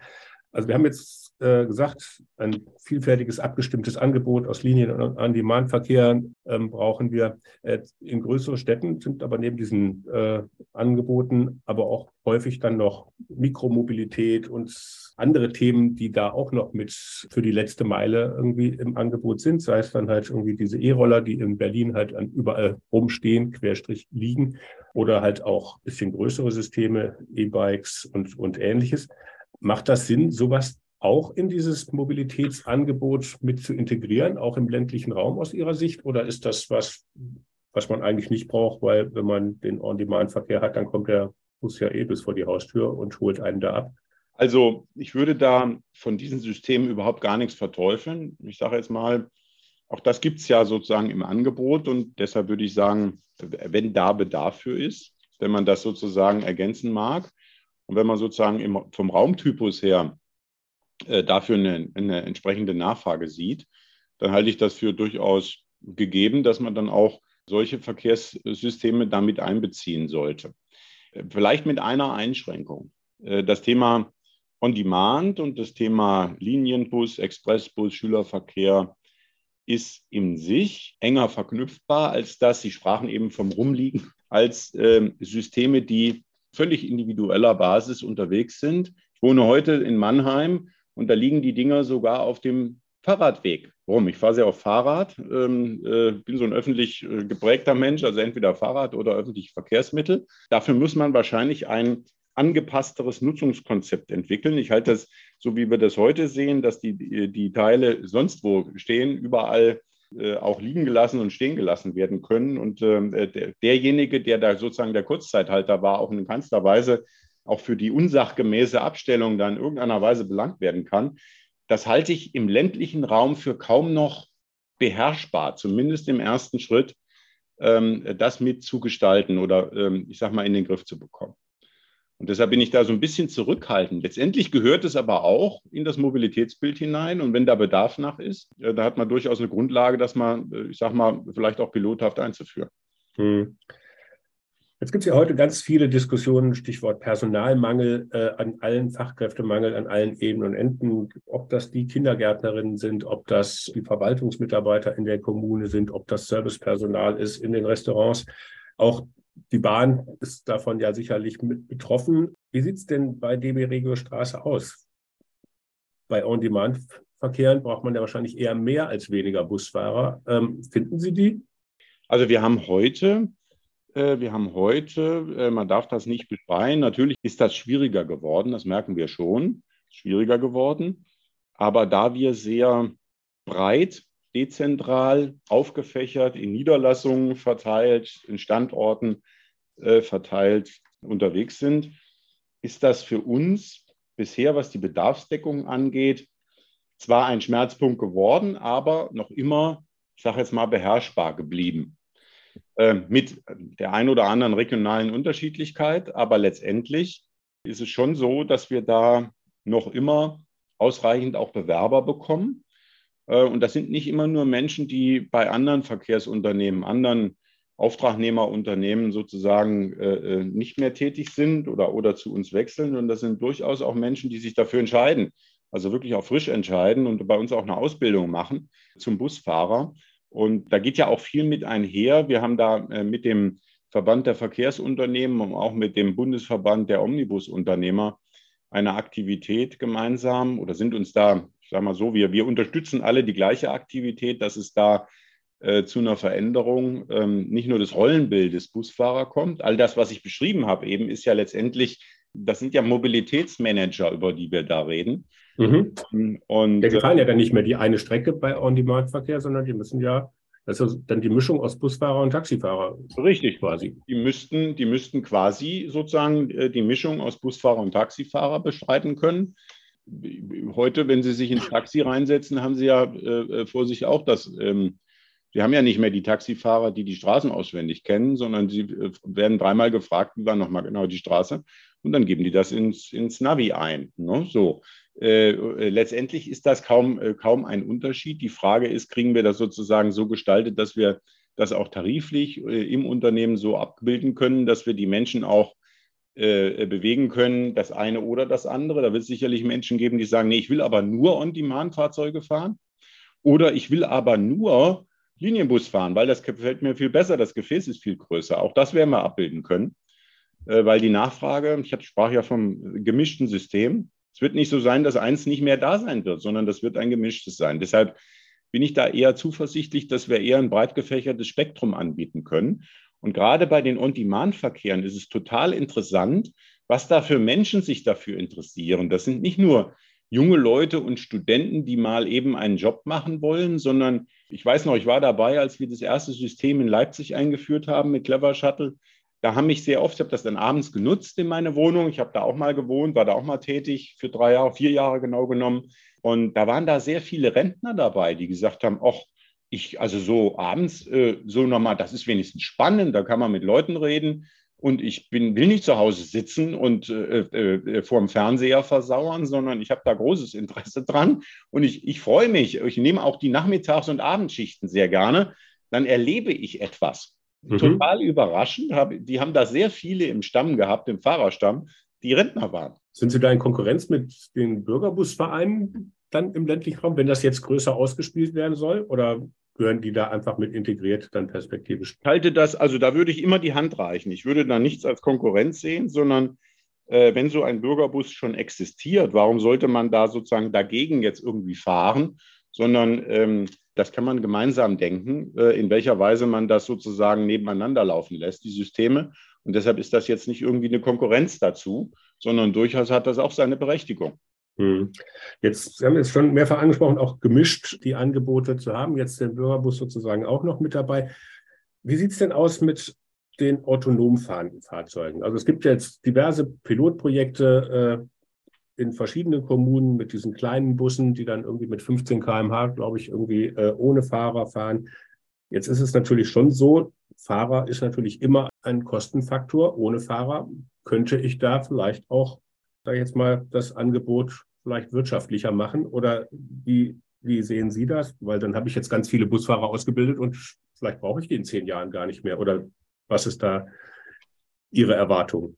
Also wir haben jetzt äh, gesagt, ein vielfältiges, abgestimmtes Angebot aus Linien- und An-Demand-Verkehr ähm, brauchen wir. Äh, in größeren Städten sind aber neben diesen äh, Angeboten aber auch häufig dann noch Mikromobilität und andere Themen, die da auch noch mit für die letzte Meile irgendwie im Angebot sind. Sei es dann halt irgendwie diese E-Roller, die in Berlin halt an überall rumstehen, Querstrich liegen oder halt auch bisschen größere Systeme, E-Bikes und, und ähnliches. Macht das Sinn, sowas auch in dieses Mobilitätsangebot mit zu integrieren, auch im ländlichen Raum aus Ihrer Sicht? Oder ist das was, was man eigentlich nicht braucht, weil wenn man den On-Demand-Verkehr hat, dann kommt der Bus ja eh bis vor die Haustür und holt einen da ab? Also ich würde da von diesen Systemen überhaupt gar nichts verteufeln. Ich sage jetzt mal, auch das gibt es ja sozusagen im Angebot und deshalb würde ich sagen, wenn da Bedarf für ist, wenn man das sozusagen ergänzen mag, und wenn man sozusagen im, vom Raumtypus her äh, dafür eine, eine entsprechende Nachfrage sieht, dann halte ich das für durchaus gegeben, dass man dann auch solche Verkehrssysteme damit einbeziehen sollte. Äh, vielleicht mit einer Einschränkung. Äh, das Thema On-Demand und das Thema Linienbus, Expressbus, Schülerverkehr ist in sich enger verknüpfbar, als dass Sie sprachen eben vom Rumliegen, [laughs] als äh, Systeme, die völlig individueller Basis unterwegs sind. Ich wohne heute in Mannheim und da liegen die Dinger sogar auf dem Fahrradweg. Warum? Ich fahre sehr auf Fahrrad, ähm, äh, bin so ein öffentlich äh, geprägter Mensch, also entweder Fahrrad oder öffentliche Verkehrsmittel. Dafür muss man wahrscheinlich ein angepassteres Nutzungskonzept entwickeln. Ich halte das, so wie wir das heute sehen, dass die, die Teile sonst wo stehen, überall äh, auch liegen gelassen und stehen gelassen werden können. Und ähm, äh, der, derjenige, der da sozusagen der Kurzzeithalter war, auch in keinster Weise auch für die unsachgemäße Abstellung dann in irgendeiner Weise belangt werden kann. Das halte ich im ländlichen Raum für kaum noch beherrschbar, zumindest im ersten Schritt, ähm, das mitzugestalten oder ähm, ich sage mal in den Griff zu bekommen. Und deshalb bin ich da so ein bisschen zurückhaltend. Letztendlich gehört es aber auch in das Mobilitätsbild hinein. Und wenn da Bedarf nach ist, äh, da hat man durchaus eine Grundlage, das mal, äh, ich sag mal, vielleicht auch pilothaft einzuführen. Hm. Jetzt gibt es ja heute ganz viele Diskussionen, Stichwort Personalmangel, äh, an allen Fachkräftemangel, an allen Ebenen und Enden, ob das die Kindergärtnerinnen sind, ob das die Verwaltungsmitarbeiter in der Kommune sind, ob das Servicepersonal ist in den Restaurants. Auch die Bahn ist davon ja sicherlich mit betroffen. Wie sieht es denn bei DB Regio Straße aus? Bei On-Demand-Verkehren braucht man ja wahrscheinlich eher mehr als weniger Busfahrer. Ähm, finden Sie die? Also wir haben heute, wir haben heute, äh, man darf das nicht beschreien, natürlich ist das schwieriger geworden, das merken wir schon, schwieriger geworden. Aber da wir sehr breit dezentral aufgefächert, in Niederlassungen verteilt, in Standorten äh, verteilt unterwegs sind, ist das für uns bisher, was die Bedarfsdeckung angeht, zwar ein Schmerzpunkt geworden, aber noch immer, ich sage jetzt mal, beherrschbar geblieben. Äh, mit der ein oder anderen regionalen Unterschiedlichkeit, aber letztendlich ist es schon so, dass wir da noch immer ausreichend auch Bewerber bekommen. Äh, und das sind nicht immer nur Menschen, die bei anderen Verkehrsunternehmen, anderen Auftragnehmerunternehmen sozusagen äh, äh, nicht mehr tätig sind oder, oder zu uns wechseln. Und das sind durchaus auch Menschen, die sich dafür entscheiden, also wirklich auch frisch entscheiden und bei uns auch eine Ausbildung machen zum Busfahrer. Und da geht ja auch viel mit einher. Wir haben da mit dem Verband der Verkehrsunternehmen und auch mit dem Bundesverband der Omnibusunternehmer eine Aktivität gemeinsam oder sind uns da ich sage mal so, wir, wir unterstützen alle die gleiche Aktivität, dass es da äh, zu einer Veränderung ähm, nicht nur des Rollenbildes Busfahrer kommt. All das, was ich beschrieben habe, eben ist ja letztendlich, das sind ja Mobilitätsmanager, über die wir da reden. Mhm. Und ja, die fahren ja dann nicht mehr die eine Strecke bei On-Demand-Verkehr, sondern die müssen ja Das ist dann die Mischung aus Busfahrer und Taxifahrer. Richtig, quasi. Die müssten, die müssten quasi sozusagen äh, die Mischung aus Busfahrer und Taxifahrer bestreiten können. Heute, wenn Sie sich ins Taxi reinsetzen, haben Sie ja äh, vor sich auch das. Ähm, Sie haben ja nicht mehr die Taxifahrer, die die Straßen auswendig kennen, sondern sie äh, werden dreimal gefragt, wie war nochmal genau die Straße, und dann geben die das ins, ins Navi ein. Ne? So. Äh, äh, letztendlich ist das kaum, äh, kaum ein Unterschied. Die Frage ist, kriegen wir das sozusagen so gestaltet, dass wir das auch tariflich im Unternehmen so abbilden können, dass wir die Menschen auch bewegen können, das eine oder das andere. Da wird es sicherlich Menschen geben, die sagen, nee, ich will aber nur On-Demand-Fahrzeuge fahren oder ich will aber nur Linienbus fahren, weil das gefällt mir viel besser, das Gefäß ist viel größer. Auch das werden wir abbilden können, äh, weil die Nachfrage, ich sprach ja vom gemischten System, es wird nicht so sein, dass eins nicht mehr da sein wird, sondern das wird ein gemischtes sein. Deshalb bin ich da eher zuversichtlich, dass wir eher ein breit gefächertes Spektrum anbieten können. Und gerade bei den On-Demand-Verkehren ist es total interessant, was da für Menschen sich dafür interessieren. Das sind nicht nur junge Leute und Studenten, die mal eben einen Job machen wollen, sondern ich weiß noch, ich war dabei, als wir das erste System in Leipzig eingeführt haben mit Clever Shuttle da haben mich sehr oft, ich habe das dann abends genutzt in meine Wohnung. Ich habe da auch mal gewohnt, war da auch mal tätig für drei Jahre, vier Jahre genau genommen. Und da waren da sehr viele Rentner dabei, die gesagt haben, ach, ich, also so abends, äh, so nochmal, das ist wenigstens spannend, da kann man mit Leuten reden. Und ich bin, will nicht zu Hause sitzen und äh, äh, äh vor dem Fernseher versauern, sondern ich habe da großes Interesse dran. Und ich, ich freue mich. Ich nehme auch die Nachmittags- und Abendschichten sehr gerne. Dann erlebe ich etwas. Mhm. Total überraschend. Die haben da sehr viele im Stamm gehabt, im Fahrerstamm, die Rentner waren. Sind Sie da in Konkurrenz mit den Bürgerbusvereinen dann im ländlichen Raum, wenn das jetzt größer ausgespielt werden soll? Oder gehören die da einfach mit integriert, dann perspektivisch? Ich halte das, also da würde ich immer die Hand reichen. Ich würde da nichts als Konkurrenz sehen, sondern äh, wenn so ein Bürgerbus schon existiert, warum sollte man da sozusagen dagegen jetzt irgendwie fahren? Sondern ähm, das kann man gemeinsam denken, äh, in welcher Weise man das sozusagen nebeneinander laufen lässt, die Systeme. Und deshalb ist das jetzt nicht irgendwie eine Konkurrenz dazu, sondern durchaus hat das auch seine Berechtigung. Hm. Jetzt Sie haben jetzt schon mehrfach angesprochen, auch gemischt die Angebote zu haben. Jetzt den Bürgerbus sozusagen auch noch mit dabei. Wie sieht es denn aus mit den autonom fahrenden Fahrzeugen? Also es gibt jetzt diverse Pilotprojekte, äh, in verschiedenen Kommunen mit diesen kleinen Bussen, die dann irgendwie mit 15 km/h, glaube ich, irgendwie äh, ohne Fahrer fahren. Jetzt ist es natürlich schon so, Fahrer ist natürlich immer ein Kostenfaktor. Ohne Fahrer könnte ich da vielleicht auch, sage ich jetzt mal, das Angebot vielleicht wirtschaftlicher machen? Oder wie, wie sehen Sie das? Weil dann habe ich jetzt ganz viele Busfahrer ausgebildet und vielleicht brauche ich die in zehn Jahren gar nicht mehr. Oder was ist da Ihre Erwartung?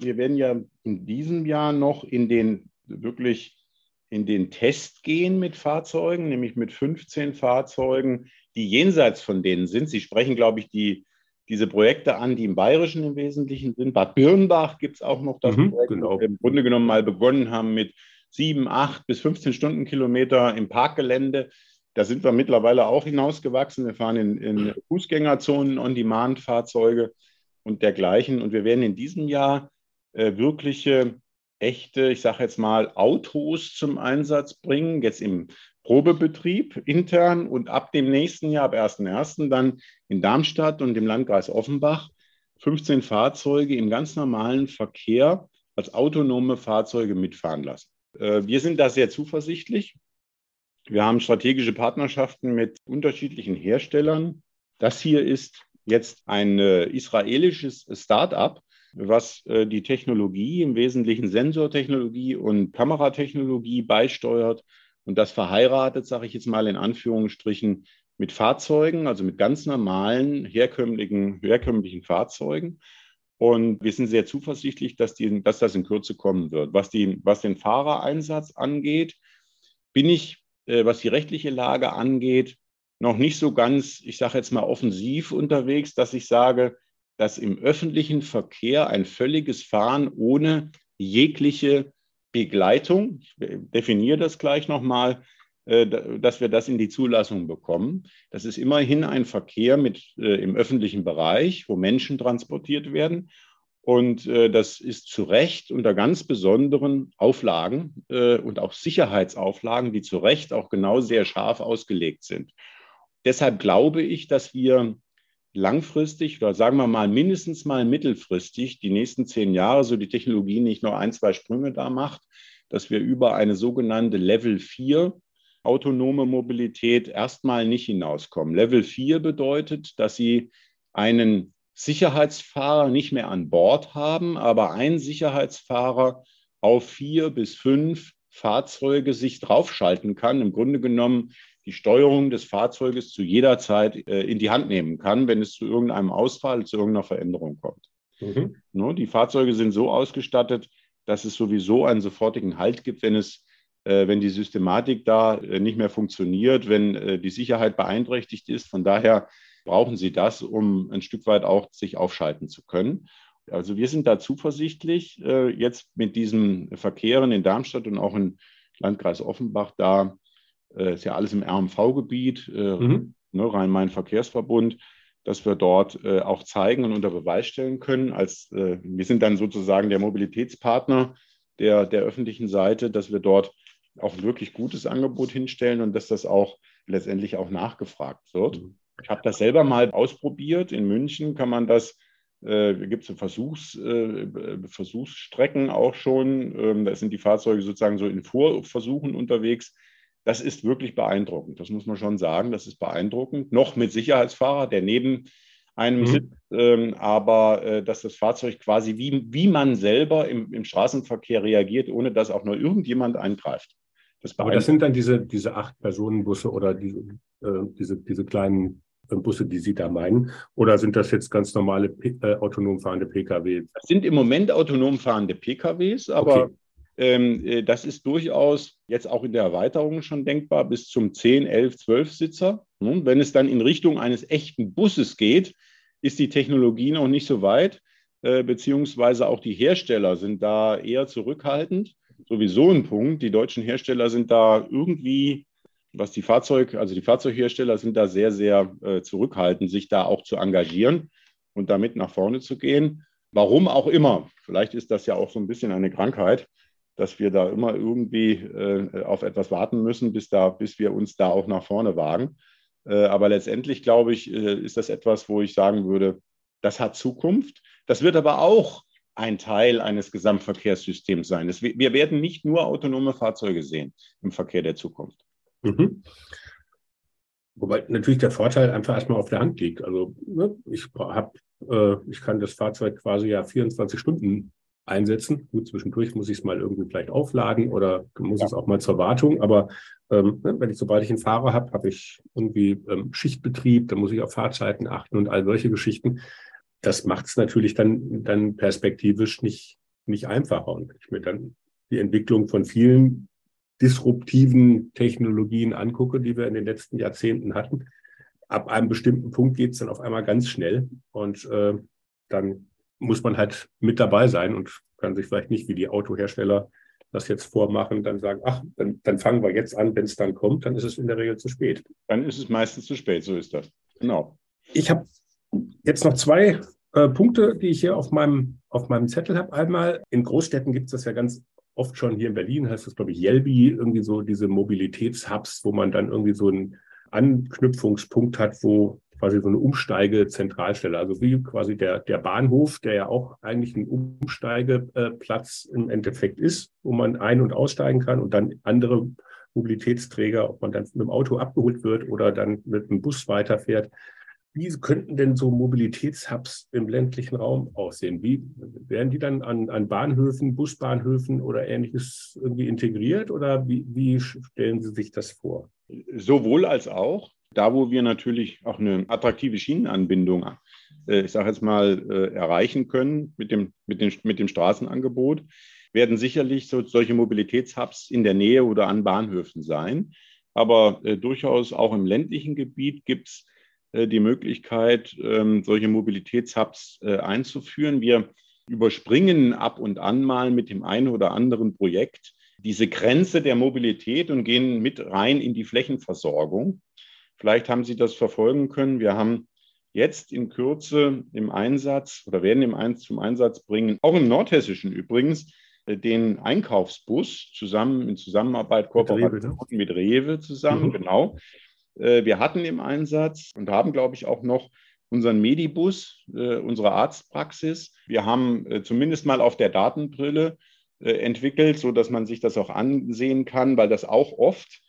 wir werden ja in diesem Jahr noch in den wirklich in den Test gehen mit Fahrzeugen, nämlich mit 15 Fahrzeugen, die jenseits von denen sind. Sie sprechen, glaube ich, die, diese Projekte an, die im Bayerischen im Wesentlichen sind. Bad Birnbach gibt es auch noch das mhm, Projekt, genau. wir im Grunde genommen mal begonnen haben mit sieben, acht bis 15 Stundenkilometer im Parkgelände. Da sind wir mittlerweile auch hinausgewachsen. Wir fahren in, in Fußgängerzonen, On-Demand-Fahrzeuge und dergleichen. Und wir werden in diesem Jahr äh, wirkliche, echte, ich sage jetzt mal, Autos zum Einsatz bringen, jetzt im Probebetrieb intern und ab dem nächsten Jahr, ab 1.1. dann in Darmstadt und im Landkreis Offenbach 15 Fahrzeuge im ganz normalen Verkehr als autonome Fahrzeuge mitfahren lassen. Äh, wir sind da sehr zuversichtlich. Wir haben strategische Partnerschaften mit unterschiedlichen Herstellern. Das hier ist jetzt ein äh, israelisches Start-up, was äh, die Technologie, im Wesentlichen Sensortechnologie und Kameratechnologie beisteuert. Und das verheiratet, sage ich jetzt mal in Anführungsstrichen, mit Fahrzeugen, also mit ganz normalen, herkömmlichen, herkömmlichen Fahrzeugen. Und wir sind sehr zuversichtlich, dass, die, dass das in Kürze kommen wird. Was, die, was den Fahrereinsatz angeht, bin ich, äh, was die rechtliche Lage angeht, noch nicht so ganz, ich sage jetzt mal, offensiv unterwegs, dass ich sage, dass im öffentlichen Verkehr ein völliges Fahren ohne jegliche Begleitung, ich definiere das gleich nochmal, äh, dass wir das in die Zulassung bekommen. Das ist immerhin ein Verkehr mit, äh, im öffentlichen Bereich, wo Menschen transportiert werden. Und äh, das ist zu Recht unter ganz besonderen Auflagen und auch Sicherheitsauflagen, die zu Recht auch genau sehr scharf ausgelegt sind. deshalb glaube ich, dass wir langfristig oder sagen wir mal mindestens mal mittelfristig die nächsten zehn Jahre, so die Technologie nicht nur ein, zwei Sprünge da macht, dass wir über eine sogenannte Level 4 autonome Mobilität erstmal nicht hinauskommen. Level 4 bedeutet, dass Sie einen Sicherheitsfahrer nicht mehr an Bord haben, aber ein Sicherheitsfahrer auf vier bis fünf Fahrzeuge sich draufschalten kann. Im Grunde genommen die Steuerung des Fahrzeuges zu jeder Zeit äh, in die Hand nehmen kann, wenn es zu irgendeinem Ausfall, zu irgendeiner Veränderung kommt. Mhm. No, die Fahrzeuge sind so ausgestattet, dass es sowieso einen sofortigen Halt gibt, wenn es wenn die Systematik da äh, nicht mehr funktioniert, wenn äh, die Sicherheit beeinträchtigt ist. Von daher brauchen Sie das, um ein Stück weit auch sich aufschalten zu können. Also wir sind da zuversichtlich, jetzt mit diesen Verkehren in Darmstadt und auch im Landkreis Offenbach, da ist ja alles im RMV-Gebiet, mhm. ne, Rhein-Main-Verkehrsverbund, dass wir dort auch zeigen und unter Beweis stellen können. Als, wir sind dann sozusagen der Mobilitätspartner der, der öffentlichen Seite, dass wir dort auch ein wirklich gutes Angebot hinstellen und dass das auch letztendlich auch nachgefragt wird. Mhm. Ich habe das selber mal ausprobiert. In München kann man das, äh, gibt es Versuchs, äh, Versuchsstrecken auch schon. Ähm, da sind die Fahrzeuge sozusagen so in Vorversuchen unterwegs. Das ist wirklich beeindruckend. Das muss man schon sagen. Das ist beeindruckend. Noch mit Sicherheitsfahrer, der neben einem mhm. sitzt, ähm, aber äh, dass das Fahrzeug quasi wie, wie man selber im, im Straßenverkehr reagiert, ohne dass auch nur irgendjemand eingreift. Das Aber das sind dann diese, diese Acht-Personen-Busse oder diese, äh, diese, diese kleinen äh, Busse, die Sie da meinen? Oder sind das jetzt ganz normale äh, autonom fahrende Pkw? Das sind im Moment autonom fahrende Pkws, aber okay. ähm, äh, das ist durchaus jetzt auch in der Erweiterung schon denkbar, bis zum 10, 11, 12 Sitzer. Hm? Wenn es dann in Richtung eines echten Busses geht, ist die Technologie noch nicht so weit, äh, beziehungsweise auch die Hersteller sind da eher zurückhaltend sowieso ein Punkt. Die deutschen Hersteller sind da irgendwie, was die Fahrzeug, also die Fahrzeughersteller sind da sehr, sehr äh, zurückhaltend, sich da auch zu engagieren und damit nach vorne zu gehen. Warum auch immer. Vielleicht ist das ja auch so ein bisschen eine Krankheit, dass wir da immer irgendwie äh, auf etwas warten müssen, bis, da, bis wir uns da auch nach vorne wagen. Äh, aber letztendlich, glaube ich, äh, ist das etwas, wo ich sagen würde, das hat Zukunft. Das wird aber auch ein Teil eines Gesamtverkehrssystems sein. Das, wir werden nicht nur autonome Fahrzeuge sehen im Verkehr der Zukunft. Mhm. Wobei natürlich der Vorteil einfach erstmal auf der Hand liegt. Also ne, ich hab, äh, ich kann das Fahrzeug quasi ja 24 Stunden einsetzen. Gut, zwischendurch muss ich es mal irgendwie vielleicht aufladen oder muss ja. es auch mal zur Wartung. Aber ähm, ne, wenn ich, sobald ich einen Fahrer habe, habe ich irgendwie ähm, Schichtbetrieb, dann muss ich auf Fahrzeiten achten und all solche Geschichten das macht es natürlich dann, dann perspektivisch nicht, nicht einfacher. Und wenn ich mir dann die Entwicklung von vielen disruptiven Technologien angucke, die wir in den letzten Jahrzehnten hatten, ab einem bestimmten Punkt geht es dann auf einmal ganz schnell. Und äh, dann muss man halt mit dabei sein und kann sich vielleicht nicht wie die Autohersteller das jetzt vormachen, dann sagen, ach, dann, dann fangen wir jetzt an, wenn es dann kommt, dann ist es in der Regel zu spät. Dann ist es meistens zu spät, so ist das. Genau. Ich habe jetzt noch zwei äh, Punkte, die ich hier auf meinem, auf meinem Zettel habe. Einmal, in Großstädten gibt es das ja ganz oft schon. Hier in Berlin heißt das, glaube ich, Yelby, irgendwie so diese Mobilitätshubs, wo man dann irgendwie so einen Anknüpfungspunkt hat, wo quasi so eine Umsteigezentralstelle, also wie quasi der, der Bahnhof, der ja auch eigentlich ein Umsteigeplatz im Endeffekt ist, wo man ein- und aussteigen kann und dann andere Mobilitätsträger, ob man dann mit dem Auto abgeholt wird oder dann mit dem Bus weiterfährt, wie könnten denn so Mobilitätshubs im ländlichen Raum aussehen? Wie werden die dann an, an Bahnhöfen, Busbahnhöfen oder ähnliches irgendwie integriert oder wie, wie stellen Sie sich das vor? Sowohl als auch. Da, wo wir natürlich auch eine attraktive Schienenanbindung, äh, ich sage jetzt mal, äh, erreichen können mit dem, mit, dem, mit dem Straßenangebot, werden sicherlich so, solche Mobilitätshubs in der Nähe oder an Bahnhöfen sein. Aber äh, durchaus auch im ländlichen Gebiet gibt es die Möglichkeit, ähm, solche Mobilitätshubs äh, einzuführen. Wir überspringen ab und an mal mit dem einen oder anderen Projekt diese Grenze der Mobilität und gehen mit rein in die Flächenversorgung. Vielleicht haben Sie das verfolgen können. Wir haben jetzt in Kürze im Einsatz oder werden im Einsatz zum Einsatz bringen, auch im Nordhessischen übrigens, äh, den Einkaufsbus zusammen in Zusammenarbeit, Kooperation mit Rewe, mit Rewe zusammen, mhm. genau, Äh, wir hatten im Einsatz und haben, glaube ich, auch noch unseren Medibus, äh, unsere Arztpraxis. Wir haben äh, zumindest mal auf der Datenbrille entwickelt, so dass man sich das auch ansehen kann, weil das auch oft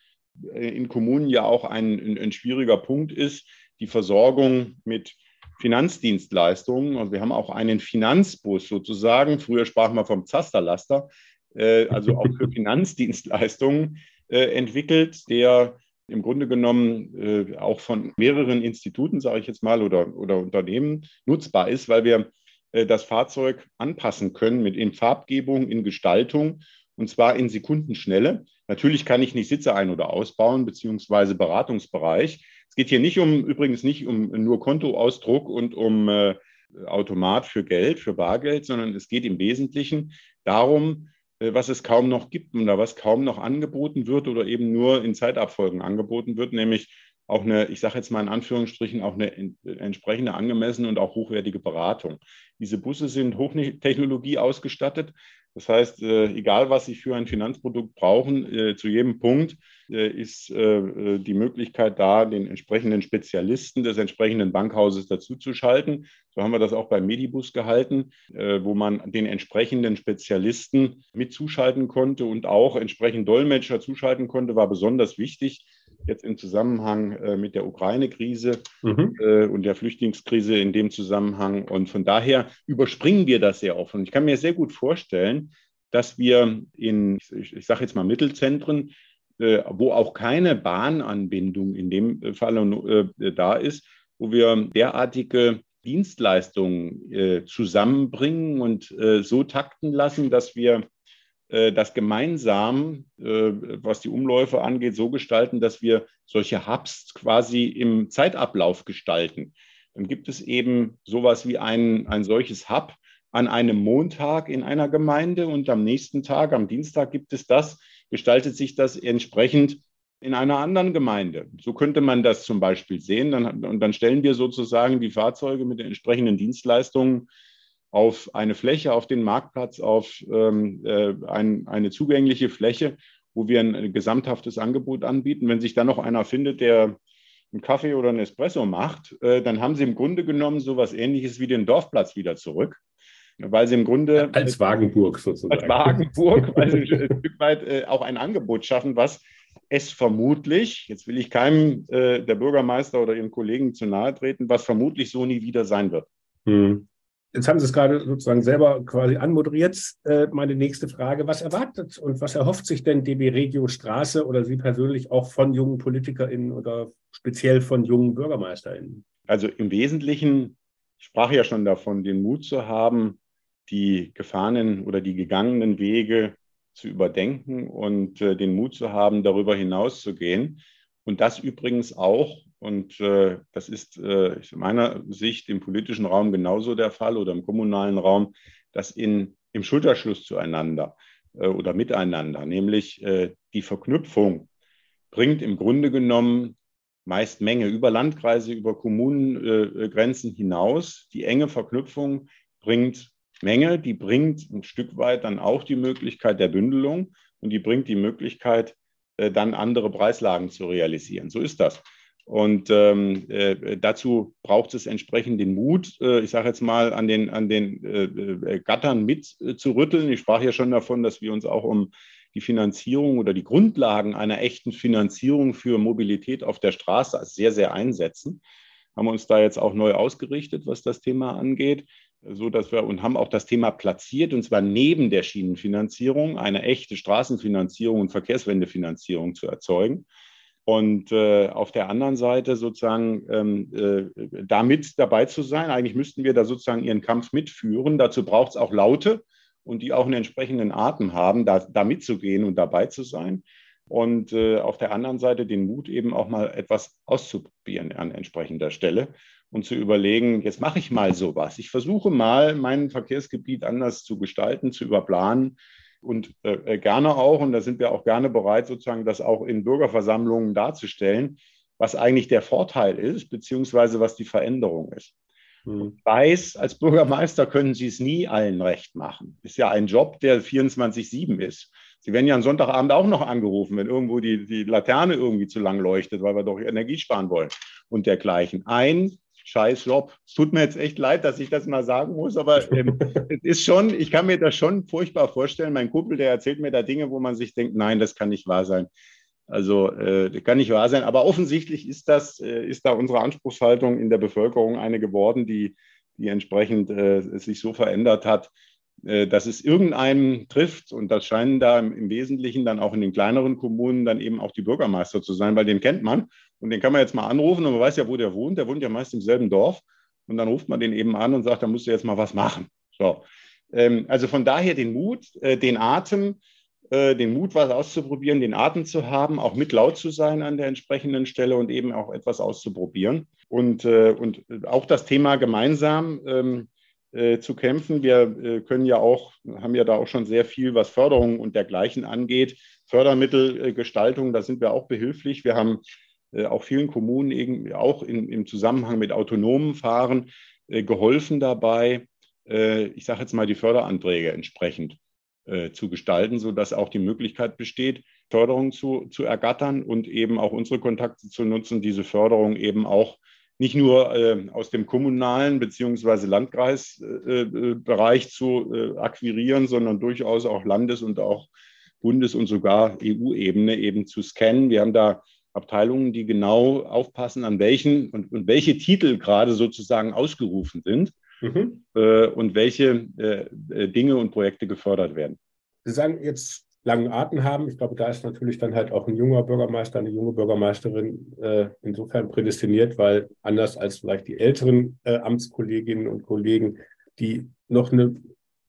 in Kommunen ja auch ein, ein, schwieriger Punkt ist, die Versorgung mit Finanzdienstleistungen. Und wir haben auch einen Finanzbus sozusagen. Früher sprach man vom Zasterlaster, also auch für [laughs] Finanzdienstleistungen entwickelt, der im Grunde genommen äh, auch von mehreren Instituten, sage ich jetzt mal, oder, oder Unternehmen nutzbar ist, weil wir äh, das Fahrzeug anpassen können mit in Farbgebung, in Gestaltung und zwar in Sekundenschnelle. Natürlich kann ich nicht Sitze ein- oder ausbauen, beziehungsweise Beratungsbereich. Es geht hier nicht um, übrigens nicht um nur Kontoausdruck und um äh, Automat für Geld, für Bargeld, sondern es geht im Wesentlichen darum, was es kaum noch gibt oder was kaum noch angeboten wird oder eben nur in Zeitabfolgen angeboten wird, nämlich auch eine, ich sage jetzt mal in Anführungsstrichen, auch eine entsprechende angemessene und auch hochwertige Beratung. Diese Busse sind Hochtechnologie ausgestattet. Das heißt, äh, egal was Sie für ein Finanzprodukt brauchen, äh, zu jedem Punkt äh, ist die Möglichkeit da, den entsprechenden Spezialisten des entsprechenden Bankhauses dazuzuschalten. So haben wir das auch beim Medibus gehalten, wo man den entsprechenden Spezialisten mitzuschalten konnte und auch entsprechend Dolmetscher zuschalten konnte, war besonders wichtig jetzt im Zusammenhang äh, mit der Ukraine-Krise mhm. äh, und der Flüchtlingskrise in dem Zusammenhang. Und von daher überspringen wir das sehr oft. Und ich kann mir sehr gut vorstellen, dass wir in, ich, ich sage jetzt mal Mittelzentren, äh, wo auch keine Bahnanbindung in dem Fall da ist, wo wir derartige Dienstleistungen zusammenbringen und so takten lassen, dass wir das gemeinsam, äh, was die Umläufe angeht, so gestalten, dass wir solche Hubs quasi im Zeitablauf gestalten. Dann gibt es eben sowas wie ein, ein solches Hub an einem Montag in einer Gemeinde und am nächsten Tag, am Dienstag gibt es das, gestaltet sich das entsprechend in einer anderen Gemeinde. So könnte man das zum Beispiel sehen. Dann, und dann stellen wir sozusagen die Fahrzeuge mit den entsprechenden Dienstleistungen auf eine Fläche, auf den Marktplatz, auf ähm, äh, ein, eine zugängliche Fläche, wo wir ein gesamthaftes Angebot anbieten. Wenn sich dann noch einer findet, der einen Kaffee oder einen Espresso macht, äh, dann haben sie im Grunde genommen so etwas Ähnliches wie den Dorfplatz wieder zurück. Weil sie im Grunde. Als Wagenburg sozusagen. Als Wagenburg, weil sie ein Stück weit äh, auch ein Angebot schaffen, was es vermutlich, jetzt will ich keinem äh, der Bürgermeister oder ihren Kollegen zu nahe treten, was vermutlich so nie wieder sein wird. Hm. Jetzt haben Sie es gerade sozusagen selber quasi anmoderiert. Äh, meine nächste Frage, was erwartet und was erhofft sich denn DB Regio Straße oder Sie persönlich auch von jungen PolitikerInnen oder speziell von jungen BürgermeisterInnen? Also im Wesentlichen, ich sprach ja schon davon, den Mut zu haben, die gefahrenen oder die gegangenen Wege zu überdenken und äh, den Mut zu haben, darüber hinauszugehen. Und das übrigens auch und äh, das ist äh, aus meiner Sicht im politischen Raum genauso der Fall oder im kommunalen Raum, dass in, im Schulterschluss zueinander äh, oder miteinander, nämlich äh, die Verknüpfung, bringt im Grunde genommen meist Menge über Landkreise, über Kommunengrenzen hinaus. Die enge Verknüpfung bringt Menge, die bringt ein Stück weit dann auch die Möglichkeit der Bündelung und die bringt die Möglichkeit, äh, dann andere Preislagen zu realisieren. So ist das. Und ähm, äh, dazu braucht es entsprechend den Mut, äh, ich sage jetzt mal, an den, an den äh, äh Gattern mitzurütteln. ich sprach ja schon davon, dass wir uns auch um die Finanzierung oder die Grundlagen einer echten Finanzierung für Mobilität auf der Straße sehr, sehr einsetzen. Haben uns da jetzt auch neu ausgerichtet, was das Thema angeht, so dass wir und haben auch das Thema platziert und zwar neben der Schienenfinanzierung eine echte Straßenfinanzierung und Verkehrswendefinanzierung zu erzeugen und äh, auf der anderen Seite sozusagen ähm, äh, damit dabei zu sein. Eigentlich müssten wir da sozusagen ihren Kampf mitführen. Dazu braucht es auch Laute und die auch einen entsprechenden Atem haben, da, da mitzugehen und dabei zu sein. Und äh, auf der anderen Seite den Mut eben auch mal etwas auszuprobieren an entsprechender Stelle und zu überlegen, jetzt mache ich mal sowas. Ich versuche mal, mein Verkehrsgebiet anders zu gestalten, zu überplanen und äh, äh, gerne auch, und da sind wir auch gerne bereit, sozusagen das auch in Bürgerversammlungen darzustellen, was eigentlich der Vorteil ist, beziehungsweise was die Veränderung ist. Mhm. Ich weiß, als Bürgermeister können Sie es nie allen recht machen. Ist ja ein Job, der 24-7 ist. Sie werden ja am Sonntagabend auch noch angerufen, wenn irgendwo die, die Laterne irgendwie zu lang leuchtet, weil wir doch Energie sparen wollen und dergleichen. Ein scheiß Job. Es tut mir jetzt echt leid, dass ich das mal sagen muss, aber ähm, [laughs] es ist schon, ich kann mir das schon furchtbar vorstellen. Mein Kumpel, der erzählt mir da Dinge, wo man sich denkt, nein, das kann nicht wahr sein. Also äh, kann nicht wahr sein. Aber offensichtlich ist das, äh, ist da unsere Anspruchshaltung in der Bevölkerung eine geworden, die, die entsprechend äh, sich so verändert hat, dass es irgendeinem trifft. Und das scheinen da im, Wesentlichen dann auch in den kleineren Kommunen dann eben auch die Bürgermeister zu sein, weil den kennt man. Und den kann man jetzt mal anrufen und man weiß ja, wo der wohnt. Der wohnt ja meist im selben Dorf. Und dann ruft man den eben an und sagt, da musst du jetzt mal was machen. So. Ähm, also von daher den Mut, äh, den Atem, äh, den Mut, was auszuprobieren, den Atem zu haben, auch mit laut zu sein an der entsprechenden Stelle und eben auch etwas auszuprobieren. Und, äh, und auch das Thema gemeinsam ähm, äh, zu kämpfen. Wir äh, können ja auch, haben ja da auch schon sehr viel, was Förderung und dergleichen angeht. Fördermittelgestaltung, da sind wir auch behilflich. Wir haben äh, auch vielen Kommunen eben auch in, im Zusammenhang mit autonomen Fahren geholfen dabei, ich sage jetzt mal, die Förderanträge entsprechend äh, zu gestalten, sodass auch die Möglichkeit besteht, Förderung zu, zu ergattern und eben auch unsere Kontakte zu nutzen, diese Förderung eben auch nicht nur äh, aus dem kommunalen beziehungsweise Landkreisbereich äh, zu äh, akquirieren, sondern durchaus auch Landes- und auch Bundes- und sogar EU-Ebene eben zu scannen. Wir haben da Abteilungen, die genau aufpassen, an welchen und, und welche Titel gerade sozusagen ausgerufen sind mhm. äh, und welche äh, äh, Dinge und Projekte gefördert werden. Sie sagen jetzt langen Atem haben. Ich glaube, da ist natürlich dann halt auch ein junger Bürgermeister, eine junge Bürgermeisterin äh, insofern prädestiniert, weil anders als vielleicht die älteren äh, Amtskolleginnen und Kollegen, die noch eine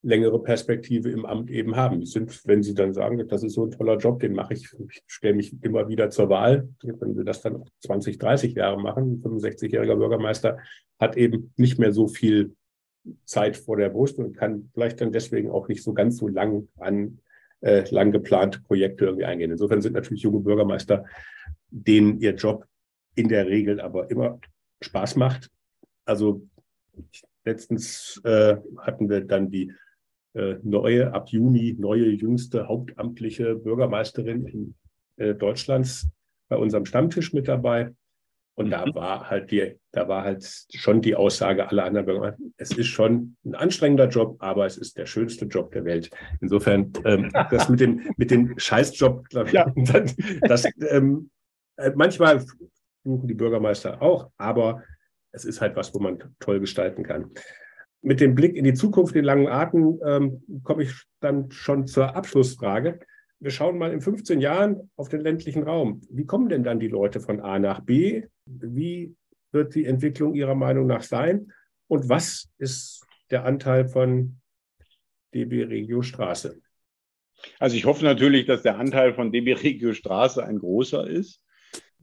längere Perspektive im Amt eben haben. Sind, wenn sie dann sagen, das ist so ein toller Job, den mache ich, ich stelle mich immer wieder zur Wahl. Wenn wir das dann 20, 30 Jahre machen, ein 65-jähriger Bürgermeister hat eben nicht mehr so viel Zeit vor der Brust und kann vielleicht dann deswegen auch nicht so ganz so lang an äh, lang geplante Projekte irgendwie eingehen. Insofern sind natürlich junge Bürgermeister, denen ihr Job in der Regel aber immer Spaß macht. Also letztens äh, hatten wir dann die äh, neue, ab Juni neue, jüngste hauptamtliche Bürgermeisterin in, äh, Deutschlands bei unserem Stammtisch mit dabei. Und da mhm. war halt die, da war halt schon die Aussage aller anderen Bürger, es ist schon ein anstrengender Job, aber es ist der schönste Job der Welt. Insofern, ähm, das mit dem, mit dem Scheißjob, glaube ich, ja. [laughs] das, ähm, äh, manchmal suchen die Bürgermeister auch, aber es ist halt was, wo man toll gestalten kann. Mit dem Blick in die Zukunft, den langen Atem, ähm, komme ich dann schon zur Abschlussfrage wir schauen mal in 15 Jahren auf den ländlichen Raum. Wie kommen denn dann die Leute von A nach B? Wie wird die Entwicklung Ihrer Meinung nach sein? Und was ist der Anteil von DB Regio Straße? Also ich hoffe natürlich, dass der Anteil von DB Regio Straße ein großer ist.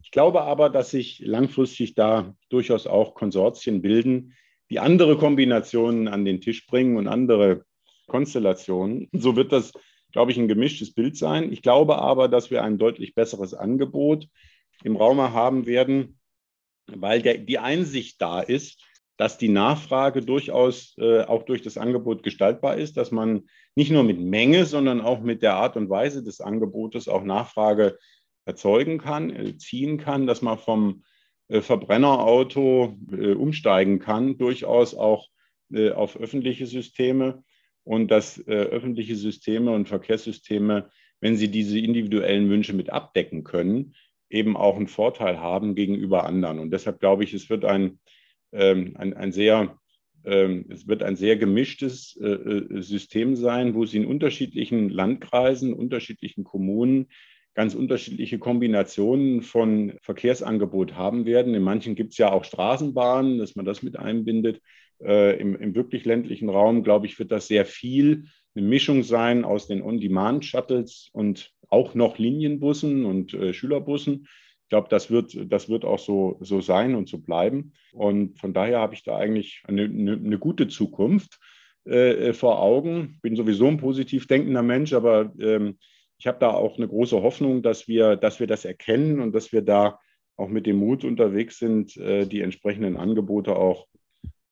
Ich glaube aber, dass sich langfristig da durchaus auch Konsortien bilden, die andere Kombinationen an den Tisch bringen und andere Konstellationen. So wird das glaube ich, ein gemischtes Bild sein. Ich glaube aber, dass wir ein deutlich besseres Angebot im Raum haben werden, weil der, die Einsicht da ist, dass die Nachfrage durchaus äh, auch durch das Angebot gestaltbar ist, dass man nicht nur mit Menge, sondern auch mit der Art und Weise des Angebotes auch Nachfrage erzeugen kann, äh, ziehen kann, dass man vom äh, Verbrennerauto äh, umsteigen kann, durchaus auch äh, auf öffentliche Systeme und dass äh, öffentliche Systeme und Verkehrssysteme, wenn sie diese individuellen Wünsche mit abdecken können, eben auch einen Vorteil haben gegenüber anderen. Und deshalb glaube ich, es wird ein, ähm, ein, ein sehr ähm, es wird ein sehr gemischtes äh, äh, System sein, wo Sie in unterschiedlichen Landkreisen, unterschiedlichen Kommunen ganz unterschiedliche Kombinationen von Verkehrsangebot haben werden. In manchen gibt es ja auch Straßenbahnen, dass man das mit einbindet. Äh, im, im wirklich ländlichen Raum, glaube ich, wird das sehr viel eine Mischung sein aus den On-Demand-Shuttles und auch noch Linienbussen und äh, Schülerbussen. Ich glaube, das wird, das wird auch so, so sein und so bleiben. Und von daher habe ich da eigentlich eine, eine, eine gute Zukunft äh, vor Augen. Bin sowieso ein positiv denkender Mensch, aber ähm, ich habe da auch eine große Hoffnung, dass wir, dass wir das erkennen und dass wir da auch mit dem Mut unterwegs sind, äh, die entsprechenden Angebote auch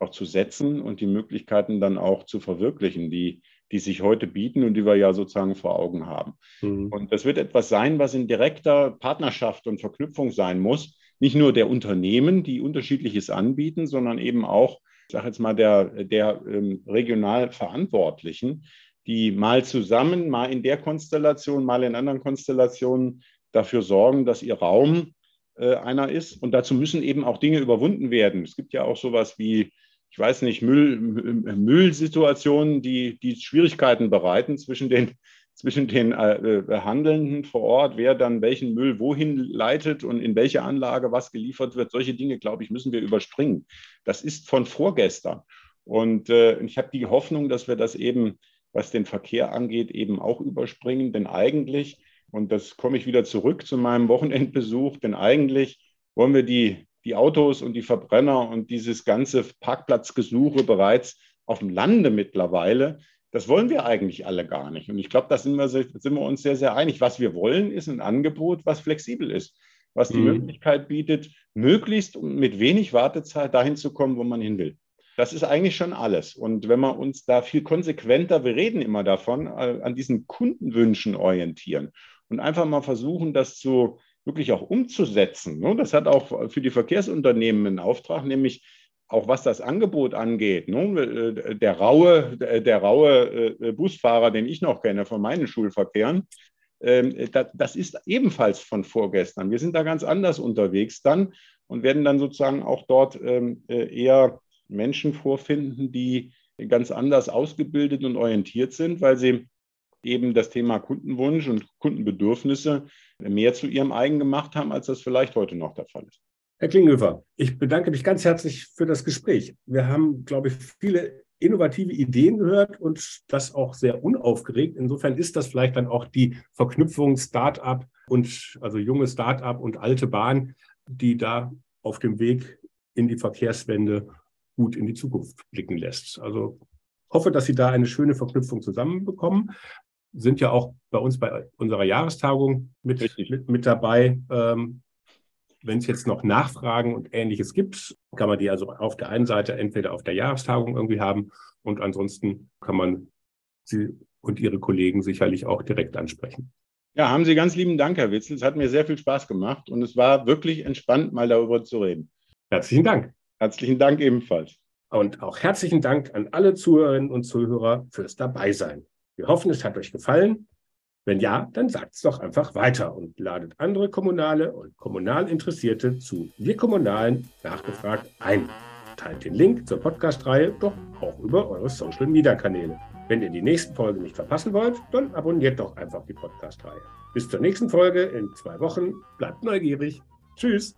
auch zu setzen und die Möglichkeiten dann auch zu verwirklichen, die, die sich heute bieten und die wir ja sozusagen vor Augen haben. Mhm. Und das wird etwas sein, was in direkter Partnerschaft und Verknüpfung sein muss. Nicht nur der Unternehmen, die unterschiedliches anbieten, sondern eben auch, ich sage jetzt mal, der, der ähm, regional Verantwortlichen, die mal zusammen, mal in der Konstellation, mal in anderen Konstellationen dafür sorgen, dass ihr Raum äh, einer ist. Und dazu müssen eben auch Dinge überwunden werden. Es gibt ja auch sowas wie, ich weiß nicht, Müll, Müllsituationen, die, die Schwierigkeiten bereiten zwischen den, [laughs] zwischen den äh, Handelnden vor Ort, wer dann welchen Müll wohin leitet und in welche Anlage was geliefert wird. Solche Dinge, glaube ich, müssen wir überspringen. Das ist von vorgestern. Und äh, ich habe die Hoffnung, dass wir das eben, was den Verkehr angeht, eben auch überspringen. Denn eigentlich und das komme ich wieder zurück zu meinem Wochenendbesuch, denn eigentlich wollen wir die, die Autos und die Verbrenner und dieses ganze Parkplatzgesuche bereits auf dem Lande mittlerweile. Das wollen wir eigentlich alle gar nicht. Und ich glaube, da sind wir, sind wir uns sehr, sehr einig. Was wir wollen, ist ein Angebot, was flexibel ist, was die mhm. Möglichkeit bietet, möglichst mit wenig Wartezeit dahin zu kommen, wo man hin will. Das ist eigentlich schon alles. Und wenn wir uns da viel konsequenter, wir reden immer davon, äh, an diesen Kundenwünschen orientieren und einfach mal versuchen, das zu wirklich auch umzusetzen. Ne? Das hat auch für die Verkehrsunternehmen einen Auftrag, nämlich auch was das Angebot angeht. Ne? Äh, der raue, der raue äh, Busfahrer, den ich noch kenne von meinen Schulverkehren, ähm, das ist ebenfalls von vorgestern. Wir sind da ganz anders unterwegs dann und werden dann sozusagen auch dort ähm, äh, eher Menschen vorfinden, die ganz anders ausgebildet und orientiert sind, weil sie eben das Thema Kundenwunsch und Kundenbedürfnisse mehr zu ihrem eigen gemacht haben, als das vielleicht heute noch der Fall ist. Herr Klinghöfer, ich bedanke mich ganz herzlich für das Gespräch. Wir haben, glaube ich, viele innovative Ideen gehört und das auch sehr unaufgeregt. Insofern ist das vielleicht dann auch die Verknüpfung Start-up und also junge Start-up und alte Bahn, die da auf dem Weg in die Verkehrswende gut in die Zukunft blicken lässt. Also hoffe, dass Sie da eine schöne Verknüpfung zusammenbekommen sind ja auch bei uns bei unserer Jahrestagung mit, mit, mit, dabei. Ähm, wenn es jetzt noch Nachfragen und Ähnliches gibt, kann man die also auf der einen Seite entweder auf der Jahrestagung irgendwie haben und ansonsten kann man sie und Ihre Kollegen sicherlich auch direkt ansprechen. Ja, haben Sie ganz lieben Dank, Herr Witzel. Es hat mir sehr viel Spaß gemacht und es war wirklich entspannt, mal darüber zu reden. Herzlichen Dank. Herzlichen Dank ebenfalls. Und auch herzlichen Dank an alle Zuhörerinnen und Zuhörer fürs Dabeisein. Wir hoffen, es hat euch gefallen. Wenn ja, dann sagt es doch einfach weiter und ladet andere Kommunale und kommunal Interessierte zu Wir Kommunalen nachgefragt ein. Teilt den Link zur Podcast-Reihe doch auch über eure Social-Media-Kanäle. Wenn ihr die nächsten Folgen nicht verpassen wollt, dann abonniert doch einfach die Podcast-Reihe. Bis zur nächsten Folge in zwei Wochen. Bleibt neugierig. Tschüss.